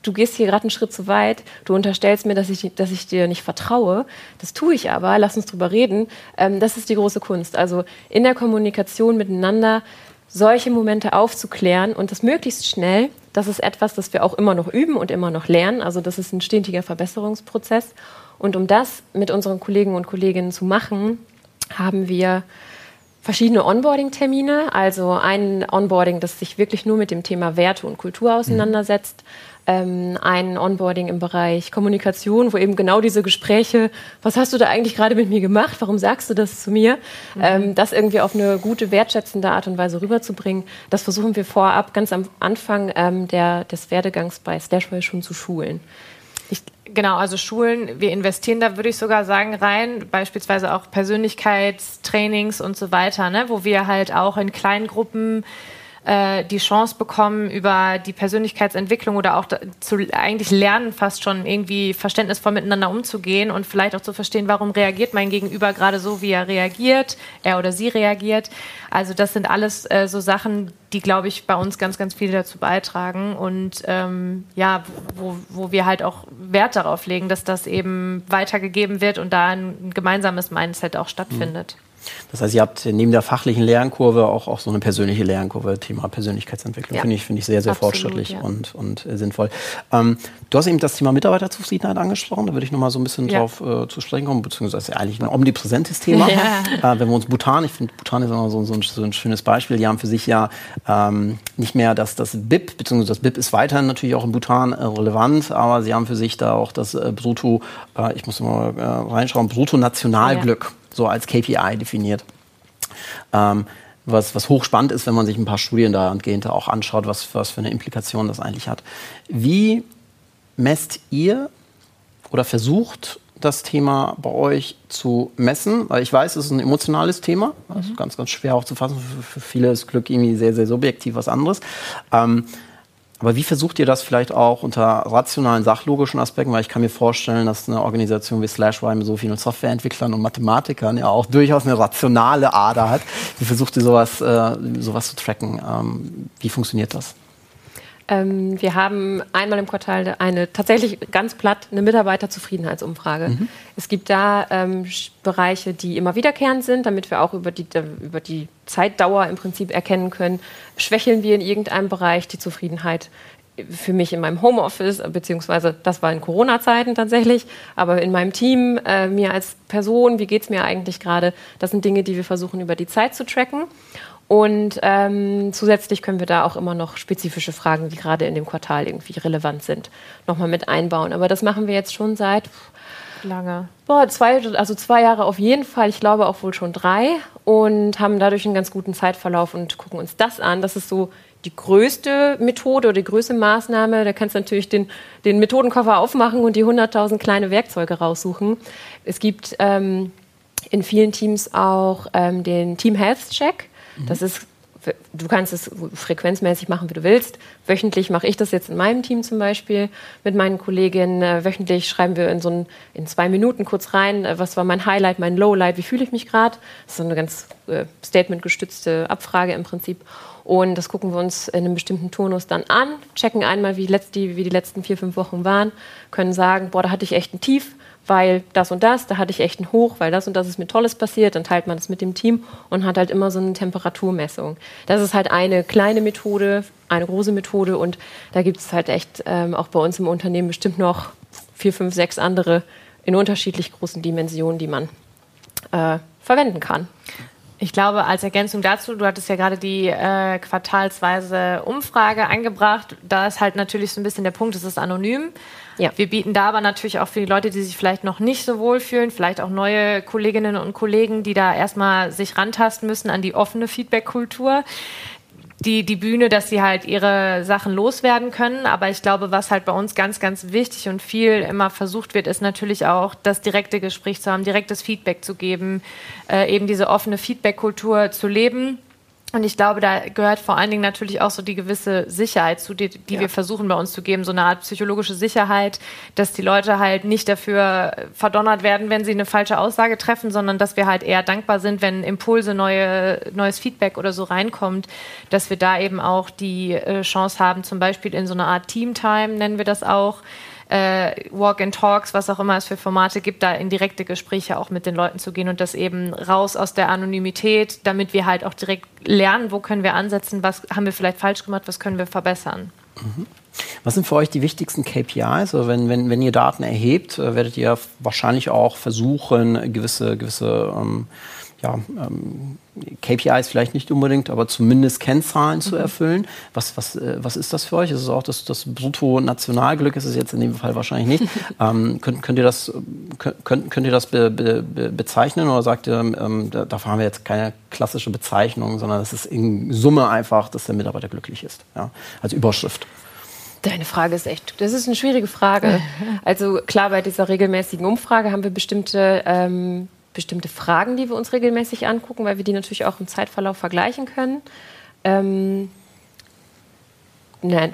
du gehst hier gerade einen Schritt zu weit, du unterstellst mir, dass ich, dass ich dir nicht vertraue. Das tue ich aber, lass uns drüber reden. Ähm, das ist die große Kunst. Also in der Kommunikation miteinander solche Momente aufzuklären und das möglichst schnell. Das ist etwas, das wir auch immer noch üben und immer noch lernen. Also das ist ein stetiger Verbesserungsprozess. Und um das mit unseren Kollegen und Kolleginnen zu machen, haben wir verschiedene Onboarding-Termine, also ein Onboarding, das sich wirklich nur mit dem Thema Werte und Kultur auseinandersetzt. Mhm ähm, ein Onboarding im Bereich Kommunikation, wo eben genau diese Gespräche, was hast du da eigentlich gerade mit mir gemacht, warum sagst du das zu mir, mhm. ähm, das irgendwie auf eine gute, wertschätzende Art und Weise rüberzubringen, das versuchen wir vorab ganz am Anfang ähm, der, des Werdegangs bei Stashwell schon zu schulen. Ich, genau, also Schulen, wir investieren da, würde ich sogar sagen, rein, beispielsweise auch Persönlichkeitstrainings und so weiter, ne, wo wir halt auch in kleinen Gruppen äh, die Chance bekommen, über die Persönlichkeitsentwicklung oder auch zu eigentlich lernen, fast schon irgendwie verständnisvoll miteinander umzugehen und vielleicht auch zu verstehen, warum reagiert mein Gegenüber gerade so, wie er reagiert, er oder sie reagiert. Also das sind alles äh, so Sachen, die, glaube ich, bei uns ganz, ganz viel dazu beitragen und ähm, ja, wo, wo wir halt auch Wert darauf legen, dass das eben weitergegeben wird und da ein gemeinsames Mindset auch stattfindet. Mhm. Das heißt, ihr habt neben der fachlichen Lernkurve auch, auch so eine persönliche Lernkurve, Thema Persönlichkeitsentwicklung. Ja. Finde ich, find ich sehr, sehr Absolut, fortschrittlich ja. und, und äh, sinnvoll. Ähm, du hast eben das Thema Mitarbeiterzufriedenheit angesprochen. Da würde ich nochmal so ein bisschen ja. drauf äh, zu sprechen kommen, beziehungsweise eigentlich ein omnipräsentes Thema. Äh, wenn wir uns Bhutan, ich finde, Bhutan ist immer so, so, ein, so, ein, schönes Beispiel. Die haben für sich ja ähm, nicht mehr das, das BIP, beziehungsweise das BIP ist weiterhin natürlich auch in Bhutan äh, relevant, aber sie haben für sich da auch das äh, Brutto, äh, ich muss mal reinschauen, Brutto-Nationalglück so als KPI definiert. Ähm, was, was hochspannend ist, wenn man sich ein paar Studien dahingehend auch anschaut, was, was für eine Implikation das eigentlich hat. Wie messt ihr oder versucht das Thema bei euch zu messen? Weil ich weiß, es ist ein emotionales Thema, das ist ganz, ganz schwer aufzufassen. Für, für viele ist Glück irgendwie sehr, sehr subjektiv was anderes. Ähm, Aber wie versucht ihr das vielleicht auch unter rationalen, sachlogischen Aspekten? Weil ich kann mir vorstellen, dass eine Organisation wie Slashwire mit so vielen Softwareentwicklern und Mathematikern ja auch durchaus eine rationale Ader hat. Wie versucht ihr sowas, äh, sowas zu tracken? Ähm, wie funktioniert das? Ähm, wir haben einmal im Quartal eine tatsächlich ganz platt eine Mitarbeiterzufriedenheitsumfrage. Mhm. Es gibt da ähm, Bereiche, die immer wiederkehrend sind, damit wir auch über die, über die Zeitdauer im Prinzip erkennen können, schwächeln wir in irgendeinem Bereich die Zufriedenheit für mich in meinem Homeoffice, beziehungsweise das war in Corona-Zeiten tatsächlich, aber in meinem Team, äh, mir als Person, wie geht es mir eigentlich gerade, das sind Dinge, die wir versuchen über die Zeit zu tracken. Und ähm, zusätzlich können wir da auch immer noch spezifische Fragen, die gerade in dem Quartal irgendwie relevant sind, nochmal mit einbauen. Aber das machen wir jetzt schon seit lange. Boah, zwei, also zwei Jahre auf jeden Fall, ich glaube auch wohl schon drei und haben dadurch einen ganz guten Zeitverlauf und gucken uns das an. Das ist so die größte Methode oder die größte Maßnahme. Da kannst du natürlich den, den Methodenkoffer aufmachen und die 100.000 kleine Werkzeuge raussuchen. Es gibt ähm, in vielen Teams auch ähm, den Team Health Check. Das ist, du kannst es frequenzmäßig machen, wie du willst. Wöchentlich mache ich das jetzt in meinem Team zum Beispiel mit meinen Kolleginnen. Äh, wöchentlich schreiben wir in so ein, in zwei Minuten kurz rein, äh, was war mein Highlight, mein Lowlight, wie fühle ich mich gerade. Das ist so eine ganz äh, statementgestützte Abfrage im Prinzip. Und das gucken wir uns in einem bestimmten Turnus dann an, checken einmal, wie, letzt, die, wie die letzten vier, fünf Wochen waren, können sagen, boah, da hatte ich echt ein Tief, weil das und das, da hatte ich echt einen Hoch, weil das und das ist mir Tolles passiert, dann teilt man das mit dem Team und hat halt immer so eine Temperaturmessung. Das ist halt eine kleine Methode, eine große Methode und da gibt es halt echt ähm, auch bei uns im Unternehmen bestimmt noch vier, fünf, sechs andere in unterschiedlich großen Dimensionen, die man äh, verwenden kann. Ich glaube, als Ergänzung dazu, du hattest ja gerade die äh, quartalsweise Umfrage angebracht. Da ist halt natürlich so ein bisschen der Punkt, es ist anonym. Ja. Wir bieten da aber natürlich auch für die Leute, die sich vielleicht noch nicht so wohl fühlen, vielleicht auch neue Kolleginnen und Kollegen, die da erstmal sich rantasten müssen an die offene Feedback-Kultur, die, die Bühne, dass sie halt ihre Sachen loswerden können. Aber ich glaube, was halt bei uns ganz, ganz wichtig und viel immer versucht wird, ist natürlich auch das direkte Gespräch zu haben, direktes Feedback zu geben, äh, eben diese offene Feedback-Kultur zu leben und ich glaube, da gehört vor allen Dingen natürlich auch so die gewisse Sicherheit zu, die, die ja. wir versuchen bei uns zu geben, so eine Art psychologische Sicherheit, dass die Leute halt nicht dafür verdonnert werden, wenn sie eine falsche Aussage treffen, sondern dass wir halt eher dankbar sind, wenn Impulse, neue, neues Feedback oder so reinkommt, dass wir da eben auch die äh, Chance haben, zum Beispiel in so einer Art Teamtime, nennen wir das auch, äh, Walk-and-Talks, was auch immer es für Formate gibt, da in direkte Gespräche auch mit den Leuten zu gehen und das eben raus aus der Anonymität, damit wir halt auch direkt lernen, wo können wir ansetzen, was haben wir vielleicht falsch gemacht, was können wir verbessern. Mhm. Was sind für euch die wichtigsten KPIs? Also wenn, wenn, wenn ihr Daten erhebt, äh, werdet ihr wahrscheinlich auch versuchen, gewisse, gewisse ähm, ja, ähm, KPIs vielleicht nicht unbedingt, aber zumindest Kennzahlen mhm. zu erfüllen. Was, was, äh, was ist das für euch? Ist es auch das, das Brutto-Nationalglück? Ist es jetzt in dem Fall wahrscheinlich nicht. ähm, könnt, könnt ihr das, könnt, könnt ihr das be, be, be, bezeichnen oder sagt ihr, ähm, da, dafür haben wir jetzt keine klassische Bezeichnung, sondern es ist in Summe einfach, dass der Mitarbeiter glücklich ist, ja, als Überschrift? Deine Frage ist echt, das ist eine schwierige Frage. Also klar, bei dieser regelmäßigen Umfrage haben wir bestimmte ähm, bestimmte Fragen, die wir uns regelmäßig angucken, weil wir die natürlich auch im Zeitverlauf vergleichen können. Ähm, nein,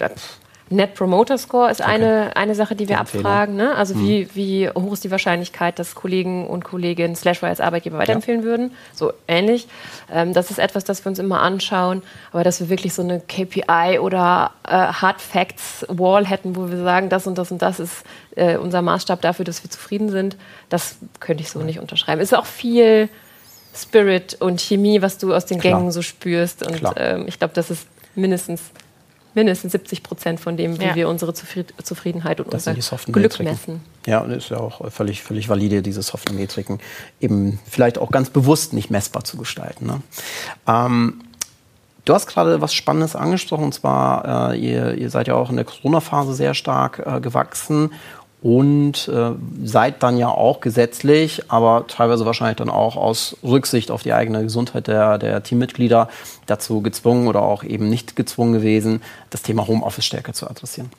Net Promoter Score ist okay. eine, eine Sache, die wir die abfragen. Ne? Also mhm. wie, wie hoch ist die Wahrscheinlichkeit, dass Kollegen und Kolleginnen Slashware als Arbeitgeber weiterempfehlen ja. würden? So ähnlich. Ähm, das ist etwas, das wir uns immer anschauen. Aber dass wir wirklich so eine KPI oder äh, Hard Facts Wall hätten, wo wir sagen, das und das und das ist äh, unser Maßstab dafür, dass wir zufrieden sind, das könnte ich so nicht unterschreiben. Es ist auch viel Spirit und Chemie, was du aus den Klar. Gängen so spürst. Und ähm, ich glaube, das ist mindestens mindestens 70 Prozent von dem, wie ja. wir unsere Zufriedenheit und das unser Glück messen. Ja, und ist ja auch völlig, völlig valide, diese soften Metriken eben vielleicht auch ganz bewusst nicht messbar zu gestalten. Ne? Ähm, Du hast gerade was Spannendes angesprochen, und zwar, äh, ihr, ihr, seid ja auch in der Corona-Phase sehr stark äh, gewachsen und äh, seid dann ja auch gesetzlich, aber teilweise wahrscheinlich dann auch aus Rücksicht auf die eigene Gesundheit der, der Teammitglieder dazu gezwungen oder auch eben nicht gezwungen gewesen, das Thema Homeoffice stärker zu adressieren.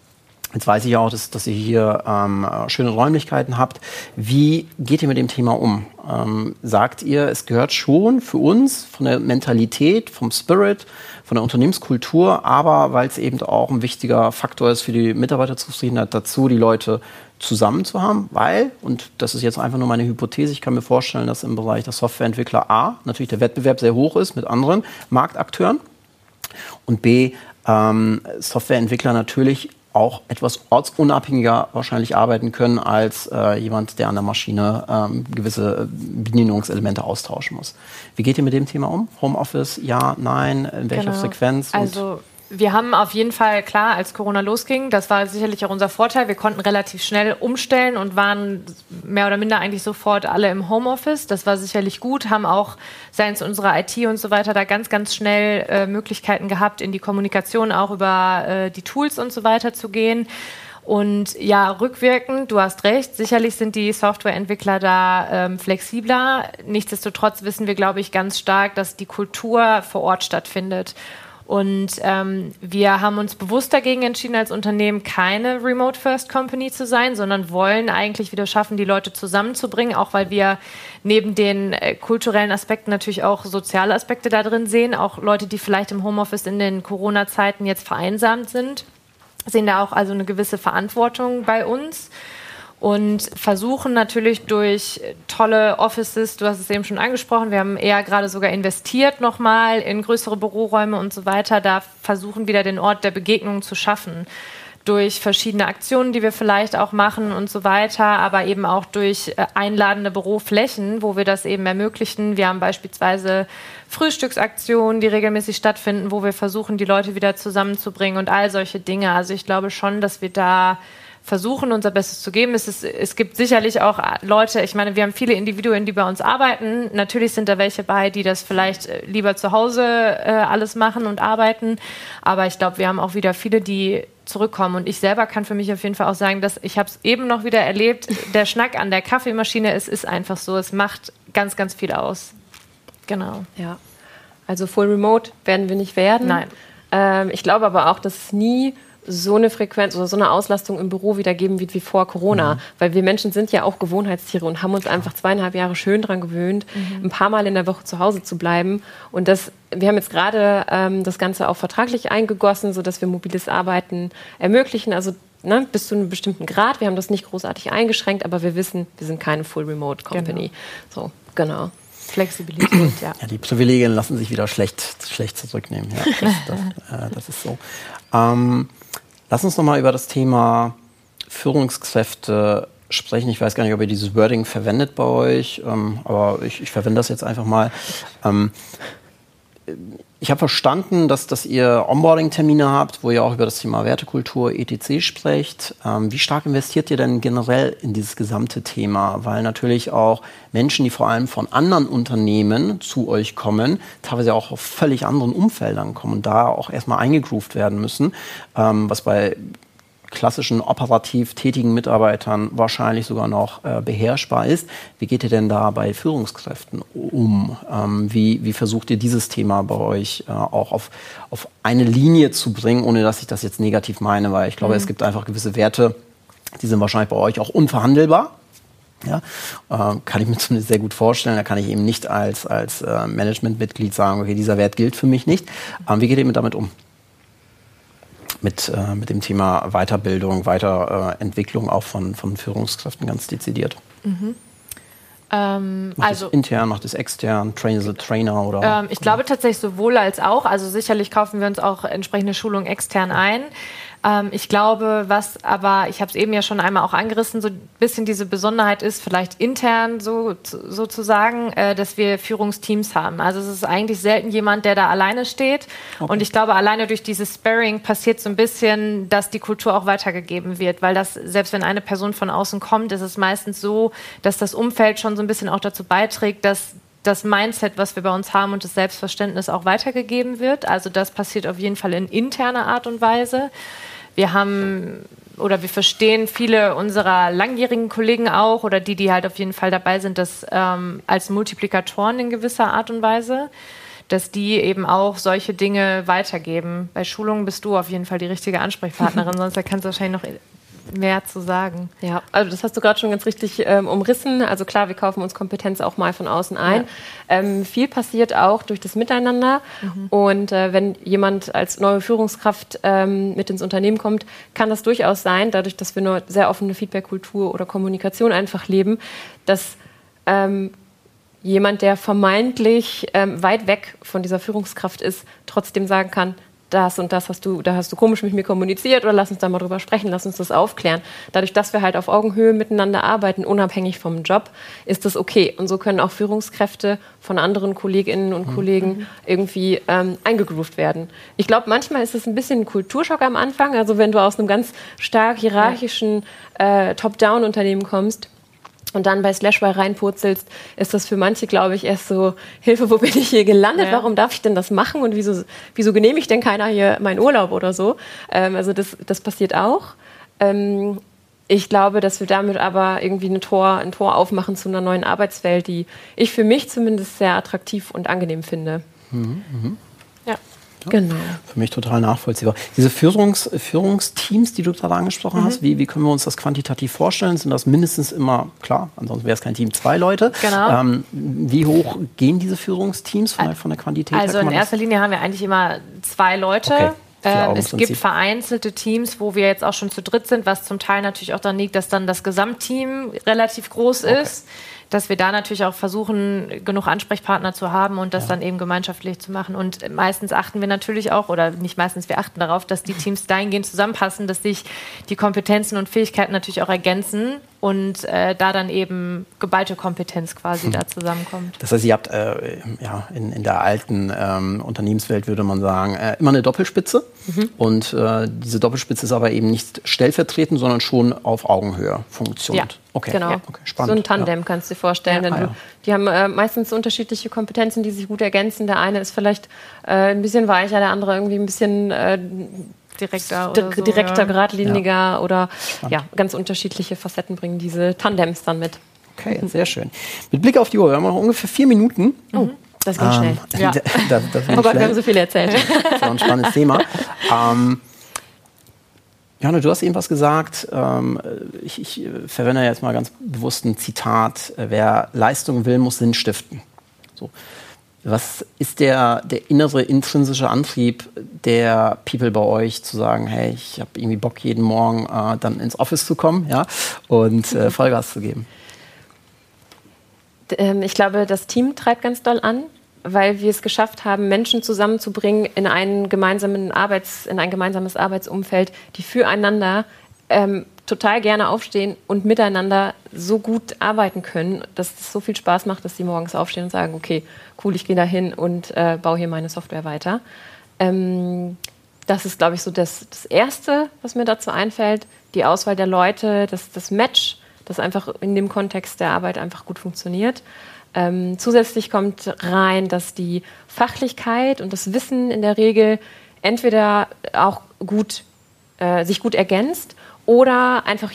Jetzt weiß ich auch, dass, dass ihr hier ähm, schöne Räumlichkeiten habt. Wie geht ihr mit dem Thema um? Ähm, sagt ihr, es gehört schon für uns von der Mentalität, vom Spirit, von der Unternehmenskultur, aber weil es eben auch ein wichtiger Faktor ist für die Mitarbeiterzufriedenheit dazu, die Leute zusammen zu haben, weil, und das ist jetzt einfach nur meine Hypothese, ich kann mir vorstellen, dass im Bereich der Softwareentwickler A natürlich der Wettbewerb sehr hoch ist mit anderen Marktakteuren und B, ähm, Softwareentwickler natürlich auch etwas ortsunabhängiger wahrscheinlich arbeiten können als äh, jemand, der an der Maschine ähm, gewisse Bedienungselemente austauschen muss. Wie geht ihr mit dem Thema um? Homeoffice, ja, nein, in welcher genau. Frequenz? Also wir haben auf jeden Fall, klar, als Corona losging, das war sicherlich auch unser Vorteil, wir konnten relativ schnell umstellen und waren mehr oder minder eigentlich sofort alle im Homeoffice. Das war sicherlich gut, haben auch seitens unserer IT und so weiter da ganz, ganz schnell äh, Möglichkeiten gehabt, in die Kommunikation auch über äh, die Tools und so weiter zu gehen. Und ja, rückwirkend, du hast recht, sicherlich sind die Softwareentwickler da ähm, flexibler. Nichtsdestotrotz wissen wir, glaube ich, ganz stark, dass die Kultur vor Ort stattfindet. Und ähm, wir haben uns bewusst dagegen entschieden, als Unternehmen keine Remote First Company zu sein, sondern wollen eigentlich wieder schaffen, die Leute zusammenzubringen, auch weil wir neben den äh, kulturellen Aspekten natürlich auch soziale Aspekte da drin sehen. Auch Leute, die vielleicht im Homeoffice in den Corona-Zeiten jetzt vereinsamt sind, sehen da auch also eine gewisse Verantwortung bei uns und versuchen natürlich durch tolle Offices, du hast es eben schon angesprochen, wir haben eher gerade sogar investiert nochmal in größere Büroräume und so weiter, da versuchen wieder den Ort der Begegnung zu schaffen. Durch verschiedene Aktionen, die wir vielleicht auch machen und so weiter, aber eben auch durch äh, einladende Büroflächen, wo wir das eben ermöglichen. Wir haben beispielsweise Frühstücksaktionen, die regelmäßig stattfinden, wo wir versuchen, die Leute wieder zusammenzubringen und all solche Dinge. Also ich glaube schon, dass wir da versuchen, unser Bestes zu geben. Es, ist, es gibt sicherlich auch Leute, ich meine, wir haben viele Individuen, die bei uns arbeiten. Natürlich sind da welche bei, die das vielleicht äh, lieber zu Hause äh, alles machen und arbeiten. Aber ich glaube, wir haben auch wieder viele, die zurückkommen. Und ich selber kann für mich auf jeden Fall auch sagen, dass ich habe es eben noch wieder erlebt, der Schnack an der Kaffeemaschine, es ist einfach so, es macht ganz, ganz viel aus. Genau. Ja. Also Full Remote werden wir nicht werden. Nein. Ähm, ich glaube aber auch, dass es nie so eine Frequenz oder so eine Auslastung im Büro wieder geben wird wie vor Corona. Mhm. Weil wir Menschen sind ja auch Gewohnheitstiere und haben uns einfach zweieinhalb Jahre schön dran gewöhnt, mhm. ein paar Mal in der Woche zu Hause zu bleiben. Und das, wir haben jetzt gerade ähm, das Ganze auch vertraglich eingegossen, sodass wir mobiles Arbeiten ermöglichen. Also ne, bis zu einem bestimmten Grad. Wir haben das nicht großartig eingeschränkt, aber wir wissen, wir sind keine Full Remote Company. Genau. So, genau. Flexibilität, ja. ja. Die Privilegien lassen sich wieder schlecht, schlecht zurücknehmen. Ja, das, das, äh, das ist so. Ähm, Lass uns nochmal über das Thema Führungskräfte sprechen. Ich weiß gar nicht, ob ihr dieses Wording verwendet bei euch, ähm, aber ich, ich, verwende das jetzt einfach mal. Ähm, ich habe verstanden, dass, dass ihr Onboarding-Termine habt, wo ihr auch über das Thema Wertekultur, etc. sprecht. Ähm, wie stark investiert ihr denn generell in dieses gesamte Thema? Weil natürlich auch Menschen, die vor allem von anderen Unternehmen zu euch kommen, teilweise auch auf völlig anderen Umfeldern kommen und da auch erstmal eingegroovt werden müssen, ähm, was bei klassischen operativ tätigen Mitarbeitern wahrscheinlich sogar noch äh, beherrschbar ist. Wie geht ihr denn da bei Führungskräften um? Ähm, wie, wie versucht ihr dieses Thema bei euch äh, auch auf, auf eine Linie zu bringen, ohne dass ich das jetzt negativ meine? Weil ich glaube, mhm. es gibt einfach gewisse Werte, die sind wahrscheinlich bei euch auch unverhandelbar. Ja, äh, kann ich mir zumindest sehr gut vorstellen. Da kann ich eben nicht als, als äh, Managementmitglied sagen, okay, dieser Wert gilt für mich nicht. Ähm, wie geht ihr damit um? Mit, äh, mit dem Thema Weiterbildung, Weiterentwicklung auch von, von Führungskräften ganz dezidiert. Mhm. Ähm, macht also intern, macht es extern, train the Trainer oder? Ähm, ich glaube tatsächlich sowohl als auch. Also sicherlich kaufen wir uns auch entsprechende Schulungen extern ein. Ähm, ich glaube, was aber, ich habe es eben ja schon einmal auch angerissen, so ein bisschen diese Besonderheit ist, vielleicht intern so sozusagen, äh, dass wir Führungsteams haben. Also es ist eigentlich selten jemand, der da alleine steht. Okay. Und ich glaube, alleine durch dieses Sparring passiert so ein bisschen, dass die Kultur auch weitergegeben wird, weil das, selbst wenn eine Person von außen kommt, ist es meistens so, dass das Umfeld schon so ein bisschen auch dazu beiträgt, dass das Mindset, was wir bei uns haben und das Selbstverständnis auch weitergegeben wird. Also das passiert auf jeden Fall in interner Art und Weise. Wir haben oder wir verstehen viele unserer langjährigen Kollegen auch oder die, die halt auf jeden Fall dabei sind, das ähm, als Multiplikatoren in gewisser Art und Weise. dass die eben auch solche Dinge weitergeben. Bei Schulungen bist du auf jeden Fall die richtige Ansprechpartnerin, sonst kannst du wahrscheinlich noch mehr zu sagen. Ja, also das hast du gerade schon ganz richtig ähm, umrissen. Also klar, wir kaufen uns Kompetenz auch mal von außen ein. Ja. Ähm, viel passiert auch durch das Miteinander. Mhm. Und äh, wenn jemand als neue Führungskraft ähm, mit ins Unternehmen kommt, kann das durchaus sein, dadurch, dass wir eine sehr offene Feedback-Kultur oder Kommunikation einfach leben, dass ähm, jemand, der vermeintlich ähm, weit weg von dieser Führungskraft ist, trotzdem sagen kann, das und das hast du, da hast du komisch mit mir kommuniziert oder lass uns da mal drüber sprechen, lass uns das aufklären. Dadurch, dass wir halt auf Augenhöhe miteinander arbeiten, unabhängig vom Job, ist das okay. Und so können auch Führungskräfte von anderen Kolleginnen und mhm. Kollegen mhm. irgendwie ähm, eingegroovt werden. Ich glaube, manchmal ist es ein bisschen ein Kulturschock am Anfang. Also wenn du aus einem ganz stark hierarchischen äh, Top-Down-Unternehmen kommst, und dann bei Slashware reinpurzelst, ist das für manche, glaube ich, erst so, Hilfe, wo bin ich hier gelandet? Ja. Warum darf ich denn das machen? Und wieso, wieso genehmigt denn keiner hier meinen Urlaub oder so? Ähm, also das, das passiert auch. Ähm, ich glaube, dass wir damit aber irgendwie ein Tor, ein Tor aufmachen zu einer neuen Arbeitswelt, die ich für mich zumindest sehr attraktiv und angenehm finde. Mhm, mh. Genau. Für mich total nachvollziehbar. Diese Führungs Führungsteams, die du gerade angesprochen mhm. hast, wie, wie können wir uns das quantitativ vorstellen? Sind das mindestens immer, klar, ansonsten wäre es kein Team, zwei Leute. Genau. Ähm, wie hoch gehen diese Führungsteams von, der, von der Quantität Also in erster Linie haben wir eigentlich immer zwei Leute. Okay. Ähm, es gibt vereinzelte Teams, wo wir jetzt auch schon zu dritt sind, was zum Teil natürlich auch daran liegt, dass dann das Gesamtteam relativ groß okay. ist dass wir da natürlich auch versuchen, genug Ansprechpartner zu haben und das ja. dann eben gemeinschaftlich zu machen. Und meistens achten wir natürlich auch, oder nicht meistens, wir achten darauf, dass die Teams dahingehend zusammenpassen, dass sich die Kompetenzen und Fähigkeiten natürlich auch ergänzen und äh, da dann eben geballte Kompetenz quasi hm. da zusammenkommt. Das heißt, ihr habt äh, ja, in, in der alten ähm, Unternehmenswelt, würde man sagen, äh, immer eine Doppelspitze. Mhm. Und äh, diese Doppelspitze ist aber eben nicht stellvertretend, sondern schon auf Augenhöhe funktioniert. Ja, okay. genau. Ja. Okay, spannend. So ein Tandem ja. kannst du dir vorstellen. Ja, ah, du, die haben äh, meistens unterschiedliche Kompetenzen, die sich gut ergänzen. Der eine ist vielleicht äh, ein bisschen weicher, der andere irgendwie ein bisschen direkter, oder so, direkter, ja. geradliniger ja. oder Spannend. ja, ganz unterschiedliche Facetten bringen diese Tandems dann mit. Okay, sehr schön. Mit Blick auf die Uhr, wir haben noch ungefähr vier Minuten. Oh. Das ging ähm, schnell. Ja. das, das oh Gott, schnell. wir haben so viel erzählt. Das auch ein spannendes Thema. Ähm, Johanna, du hast eben was gesagt. Ähm, ich, ich, verwende jetzt mal ganz bewusst ein Zitat. Wer Leistung will, muss Sinn stiften. So. Was ist der, der innere intrinsische Antrieb der People bei euch, zu sagen, hey, ich habe irgendwie Bock, jeden Morgen äh, dann ins Office zu kommen ja, und äh, Vollgas zu geben? Ähm, ich glaube, das Team treibt ganz doll an, weil wir es geschafft haben, Menschen zusammenzubringen in, einen gemeinsamen Arbeits-, in ein gemeinsames Arbeitsumfeld, die füreinander ähm, total gerne aufstehen und miteinander so gut arbeiten können, dass es so viel Spaß macht, dass sie morgens aufstehen und sagen, okay, cool, ich gehe da hin und äh, baue hier meine Software weiter. Ähm, das ist, glaube ich, so das, das Erste, was mir dazu einfällt. Die Auswahl der Leute, das, das Match, das einfach in dem Kontext der Arbeit einfach gut funktioniert. Ähm, zusätzlich kommt rein, dass die Fachlichkeit und das Wissen in der Regel entweder auch gut, äh, sich gut ergänzt oder einfach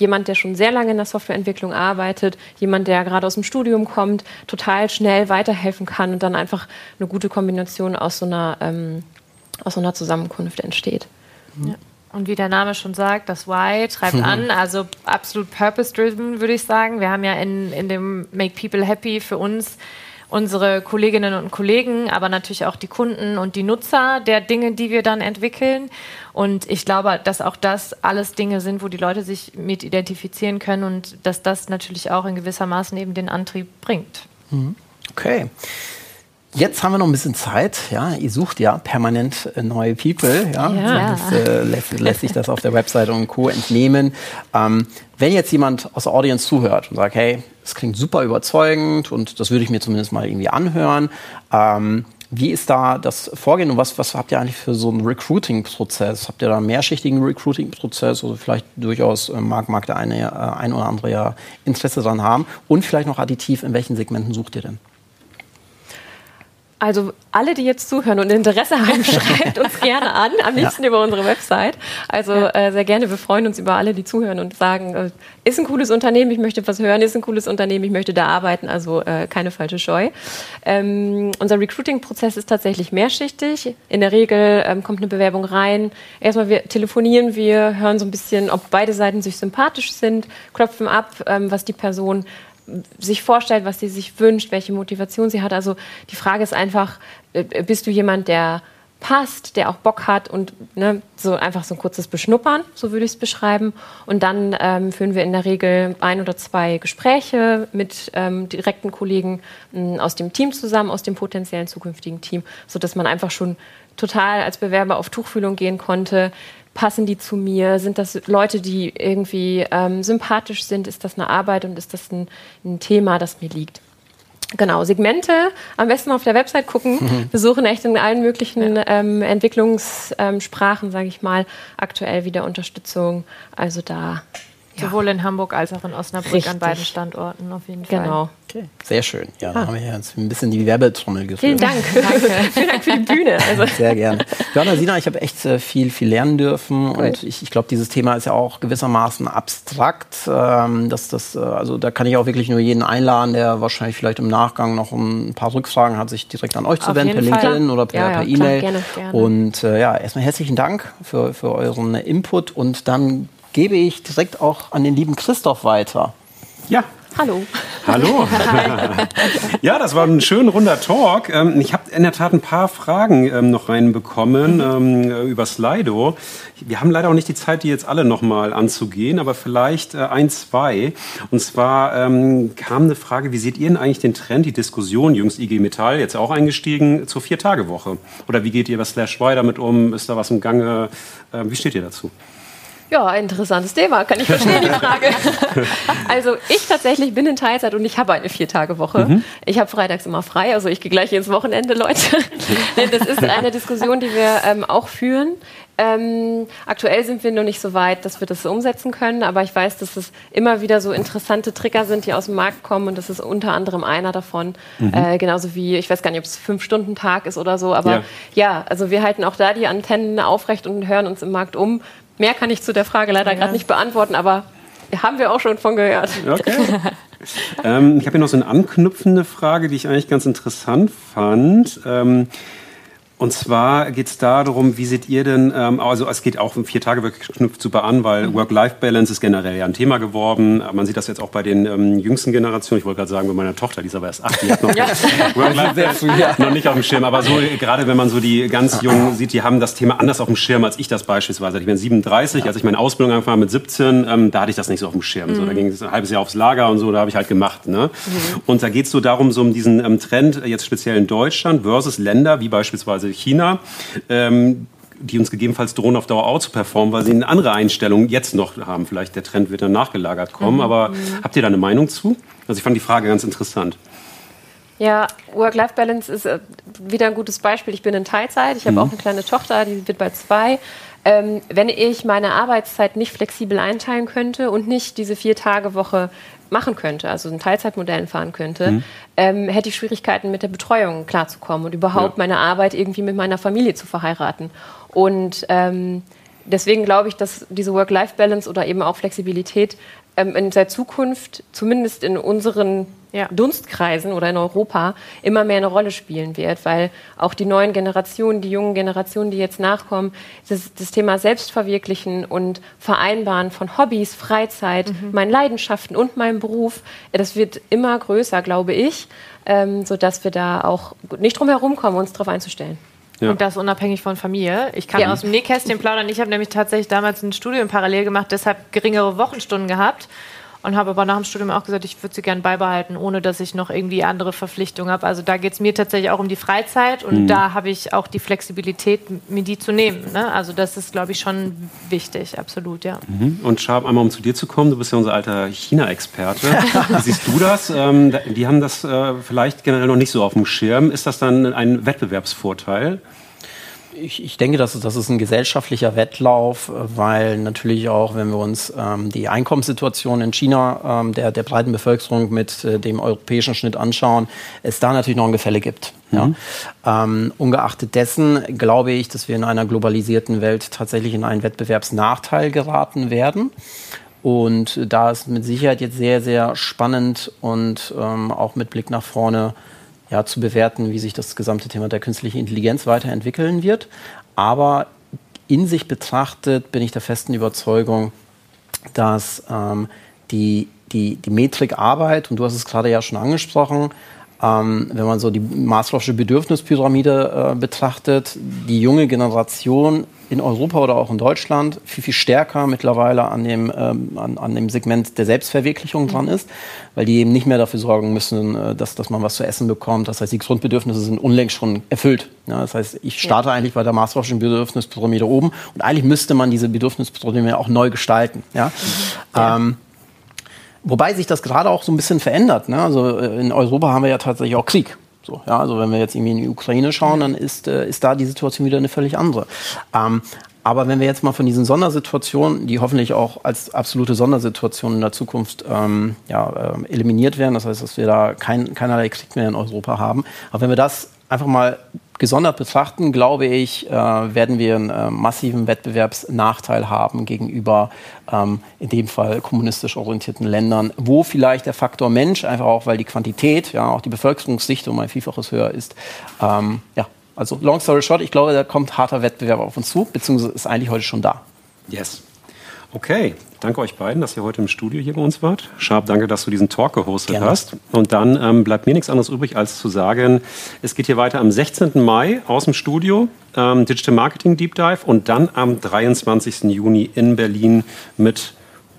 jemand, der schon sehr lange in der Softwareentwicklung arbeitet, jemand, der gerade aus dem Studium kommt, total schnell weiterhelfen kann und dann einfach eine gute Kombination aus so einer, ähm, aus so einer Zusammenkunft entsteht. Ja. Und wie der Name schon sagt, das Why treibt an, also absolut purpose-driven, würde ich sagen. Wir haben ja in, in dem Make People Happy für uns unsere Kolleginnen und Kollegen, aber natürlich auch die Kunden und die Nutzer der Dinge, die wir dann entwickeln. Und ich glaube, dass auch das alles Dinge sind, wo die Leute sich mit identifizieren können und dass das natürlich auch in gewisser Maßen eben den Antrieb bringt. Mhm. Okay. Jetzt haben wir noch ein bisschen Zeit. Ja, ihr sucht ja permanent äh, neue People. Ja, ja. Das, äh, lässt, lässt, sich das auf der Website und Co. entnehmen. Ähm, wenn jetzt jemand aus der Audience zuhört und sagt, hey, das klingt super überzeugend und das würde ich mir zumindest mal irgendwie anhören. Ähm, wie ist da das Vorgehen und was, was habt ihr eigentlich für so einen Recruiting-Prozess? Habt ihr da einen mehrschichtigen Recruiting-Prozess oder vielleicht durchaus äh, mag, mag der eine äh, ein oder andere ja Interesse daran haben? Und vielleicht noch additiv, in welchen Segmenten sucht ihr denn? Also alle, die jetzt zuhören und Interesse haben, schreibt uns gerne an, am liebsten ja. über unsere Website. Also äh, sehr gerne, wir freuen uns über alle, die zuhören und sagen, äh, ist ein cooles Unternehmen, ich möchte was hören, ist ein cooles Unternehmen, ich möchte da arbeiten, also äh, keine falsche Scheu. Ähm, unser Recruiting-Prozess ist tatsächlich mehrschichtig. In der Regel ähm, kommt eine Bewerbung rein. Erstmal wir, telefonieren wir, hören so ein bisschen, ob beide Seiten sich sympathisch sind, klopfen ab, ähm, was die Person sich vorstellt, was sie sich wünscht, welche Motivation sie hat. Also die Frage ist einfach, äh, bist du jemand, der passt, der auch Bock hat und ne, so einfach so ein kurzes Beschnuppern, so würde ich es beschreiben. Und dann ähm, führen wir in der Regel ein oder zwei Gespräche mit ähm, direkten Kollegen äh, aus dem Team zusammen, aus dem potenziellen zukünftigen Team, sodass man einfach schon total als Bewerber auf Tuchfühlung gehen konnte, passen die zu mir? Sind das Leute, die irgendwie ähm, sympathisch sind? Ist das eine Arbeit und ist das ein, ein Thema, das mir liegt? Genau, Segmente am besten auf der Website gucken. Mhm. Wir suchen echt in allen möglichen ähm, Entwicklungssprachen, sage ich mal, aktuell wieder Unterstützung. Also da Sowohl in Hamburg als auch in Osnabrück Richtig. an beiden Standorten auf jeden Fall. Genau. Okay. Sehr schön. Ja, da ah. haben wir jetzt ein bisschen die Werbetrommel geführt. Vielen Dank. Danke. Vielen Dank für die Bühne. Also. Sehr gerne. Johanna, Sina, ich habe echt äh, viel, viel lernen dürfen cool. und ich, ich glaube, dieses Thema ist ja auch gewissermaßen abstrakt. Ähm, dass das, äh, also da kann ich auch wirklich nur jeden einladen, der wahrscheinlich vielleicht im Nachgang noch ein paar Rückfragen hat, sich direkt an euch zu wenden, per LinkedIn oder per ja, ja, E-Mail. Gerne, gerne. Und äh, ja, erstmal herzlichen Dank für, für euren Input und dann gebe ich direkt auch an den lieben Christoph weiter. Ja. Hallo. Hallo. ja, das war ein schön runder Talk. Ähm, ich habe in der Tat ein paar Fragen ähm, noch reinbekommen ähm, über Slido. Wir haben leider auch nicht die Zeit, die jetzt alle nochmal anzugehen, aber vielleicht äh, ein, zwei. Und zwar kam eine Frage, wie seht ihr denn eigentlich den Trend, die Diskussion, jüngst IG Metall, jetzt auch eingestiegen, zur Vier-Tage-Woche? Oder wie geht ihr bei Slash Y damit um? Ist da was im Gange? wie steht ihr dazu? Ja, interessantes Thema, kann ich verstehen, die Frage. also ich tatsächlich bin in Teilzeit und ich habe eine Vier-Tage-Woche. Mhm. Ich habe freitags immer frei, also ich gehe gleich ins Wochenende, Leute. das ist eine Diskussion, die wir ähm, auch führen. Ähm, aktuell sind wir noch nicht so weit, dass wir das so umsetzen können, aber ich weiß, dass es immer wieder so interessante Trigger sind, die aus dem Markt kommen und das ist unter anderem einer davon. Mhm. Äh, genauso wie, ich weiß gar nicht, ob es fünf Stunden Tag ist oder so, aber ja. ja, also wir halten auch da die Antennen aufrecht und hören uns im Markt um. Mehr kann ich zu der Frage leider ja. gerade nicht beantworten, aber haben wir auch schon von gehört. Okay. ähm, ich habe hier noch so eine anknüpfende Frage, die ich eigentlich ganz interessant fand. Ähm, und zwar geht es darum, wie seht ihr denn, ähm, also es geht auch um vier Tage wirklich knüpft super an, weil mhm. Work-Life-Balance ist generell ja ein Thema geworden. Man sieht das jetzt auch bei den ähm, jüngsten Generationen. Ich wollte gerade sagen, bei meiner Tochter, die ist aber erst acht, die hat noch Work-Life-Balance noch nicht auf dem Schirm. Aber so gerade wenn man so die ganz Jungen sieht, die haben das Thema anders auf dem Schirm als ich das beispielsweise. Ich bin 37, als ich meine Ausbildung angefangen habe mit 17, ähm, da hatte ich das nicht so auf dem Schirm. Mhm. So, da mhm. ging es ein halbes Jahr aufs Lager und so, da habe ich halt gemacht. Ne? Mhm. Und da geht es so darum, so um diesen ähm, Trend jetzt speziell in Deutschland versus Länder wie beispielsweise beispielsweise China, ähm, die uns gegebenenfalls drohen, auf Dauer auch zu performen, weil sie eine andere Einstellung jetzt noch haben. Vielleicht der Trend wird dann nachgelagert kommen. Mhm. Aber habt ihr da eine Meinung zu? Also ich fand die Frage ganz interessant. Ja, Work-Life-Balance ist äh, wieder ein gutes Beispiel. Ich bin in Teilzeit, ich habe mhm. auch eine kleine Tochter, die wird bei zwei. Ähm, wenn ich meine Arbeitszeit nicht flexibel einteilen könnte und nicht diese Vier-Tage-Woche machen könnte, also in Teilzeitmodellen fahren könnte, mhm. ähm, hätte ich Schwierigkeiten mit der Betreuung klarzukommen und überhaupt ja. meine Arbeit irgendwie mit meiner Familie zu verheiraten. Und ähm, deswegen glaube ich, dass diese Work-Life-Balance oder eben auch Flexibilität ähm, in der Zukunft, zumindest in unseren ja. Dunstkreisen oder in Europa, immer mehr eine Rolle spielen wird, weil auch die neuen Generationen, die jungen Generationen, die jetzt nachkommen, das, das Thema Selbstverwirklichen und Vereinbaren von Hobbys, Freizeit, mhm. meinen Leidenschaften und meinem Beruf, das wird immer größer, glaube ich, ähm, sodass wir da auch nicht drum herum kommen, uns darauf einzustellen. Ja. Und das unabhängig von Familie. Ich kann ja. aus dem Nähkästchen plaudern. Ich habe nämlich tatsächlich damals ein Studium parallel gemacht, deshalb geringere Wochenstunden gehabt und habe aber nach dem Studium auch gesagt, ich würde sie gerne beibehalten, ohne dass ich noch irgendwie andere Verpflichtungen habe. Also da geht es mir tatsächlich auch um die Freizeit und mhm. da habe ich auch die Flexibilität, mir die zu nehmen. Ne? Also das ist, glaube ich, schon wichtig, absolut, ja. Mhm. Und Schab, einmal um zu dir zu kommen, du bist ja unser alter China-Experte. Wie siehst du das? Ähm, die haben das äh, vielleicht generell noch nicht so auf dem Schirm. Ist das dann ein Wettbewerbsvorteil? Ich, ich denke, das ist, das ist ein gesellschaftlicher Wettlauf, weil natürlich auch, wenn wir uns ähm, die Einkommenssituation in China ähm, der, der breiten Bevölkerung mit äh, dem europäischen Schnitt anschauen, es da natürlich noch ein Gefälle gibt. Mhm. Ja. Ähm, ungeachtet dessen glaube ich, dass wir in einer globalisierten Welt tatsächlich in einen Wettbewerbsnachteil geraten werden. Und da ist mit Sicherheit jetzt sehr, sehr spannend und ähm, auch mit Blick nach vorne ja, zu bewerten, wie sich das gesamte Thema der künstlichen Intelligenz weiterentwickeln wird. Aber in sich betrachtet bin ich der festen Überzeugung, dass ähm, die, die, die Metrik Arbeit, und du hast es gerade ja schon angesprochen, ähm, wenn man so die Maslow'sche Bedürfnispyramide äh, betrachtet, die junge Generation in Europa oder auch in Deutschland viel, viel stärker mittlerweile an dem, ähm, an, an dem Segment der Selbstverwirklichung mhm. dran ist, weil die eben nicht mehr dafür sorgen müssen, äh, dass, dass man was zu essen bekommt. Das heißt, die Grundbedürfnisse sind unlängst schon erfüllt. Ja, das heißt, ich starte ja. eigentlich bei der Maslow'schen Bedürfnispyramide oben und eigentlich müsste man diese Bedürfnispyramide auch neu gestalten. Ja? Mhm. Ja. Ähm, Wobei sich das gerade auch so ein bisschen verändert. Ne? Also äh, in Europa haben wir ja tatsächlich auch Krieg. So, ja, also wenn wir jetzt irgendwie in die Ukraine schauen, dann ist, äh, ist da die Situation wieder eine völlig andere. Ähm, aber wenn wir jetzt mal von diesen Sondersituationen, die hoffentlich auch als absolute Sondersituation in der Zukunft ähm, ja, äh, eliminiert werden, das heißt, dass wir da kein, keinerlei Krieg mehr in Europa haben, aber wenn wir das einfach mal gesondert betrachten, glaube ich, äh, werden wir einen äh, massiven Wettbewerbsnachteil haben gegenüber ähm, in dem Fall kommunistisch orientierten Ländern, wo vielleicht der Faktor Mensch, einfach auch weil die Quantität, ja auch die Bevölkerungsdichte um ein Vielfaches höher ist, ähm, ja, also long story short, ich glaube, da kommt harter Wettbewerb auf uns zu, beziehungsweise ist eigentlich heute schon da. Yes. Okay, danke euch beiden, dass ihr heute im Studio hier bei uns wart. Sharp, danke, dass du diesen Talk gehostet Gerne. hast. Und dann ähm, bleibt mir nichts anderes übrig, als zu sagen, es geht hier weiter am 16. Mai aus dem Studio, ähm, Digital Marketing Deep Dive und dann am 23. Juni in Berlin mit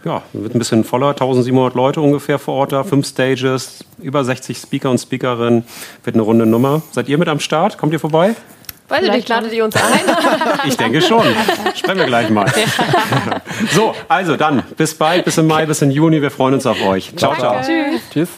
ja, wird ein bisschen voller, 1700 Leute ungefähr vor Ort da, fünf Stages, über 60 Speaker und Speakerinnen, wird eine runde Nummer. Seid ihr mit am Start? Kommt ihr vorbei? Weiß ich nicht, ladet ihr uns ein? ich denke schon. Sprechen wir gleich mal. so, also dann, bis bald, bis im Mai, bis im Juni. Wir freuen uns auf euch. Ciao, ciao. Tschüss. Tschüss.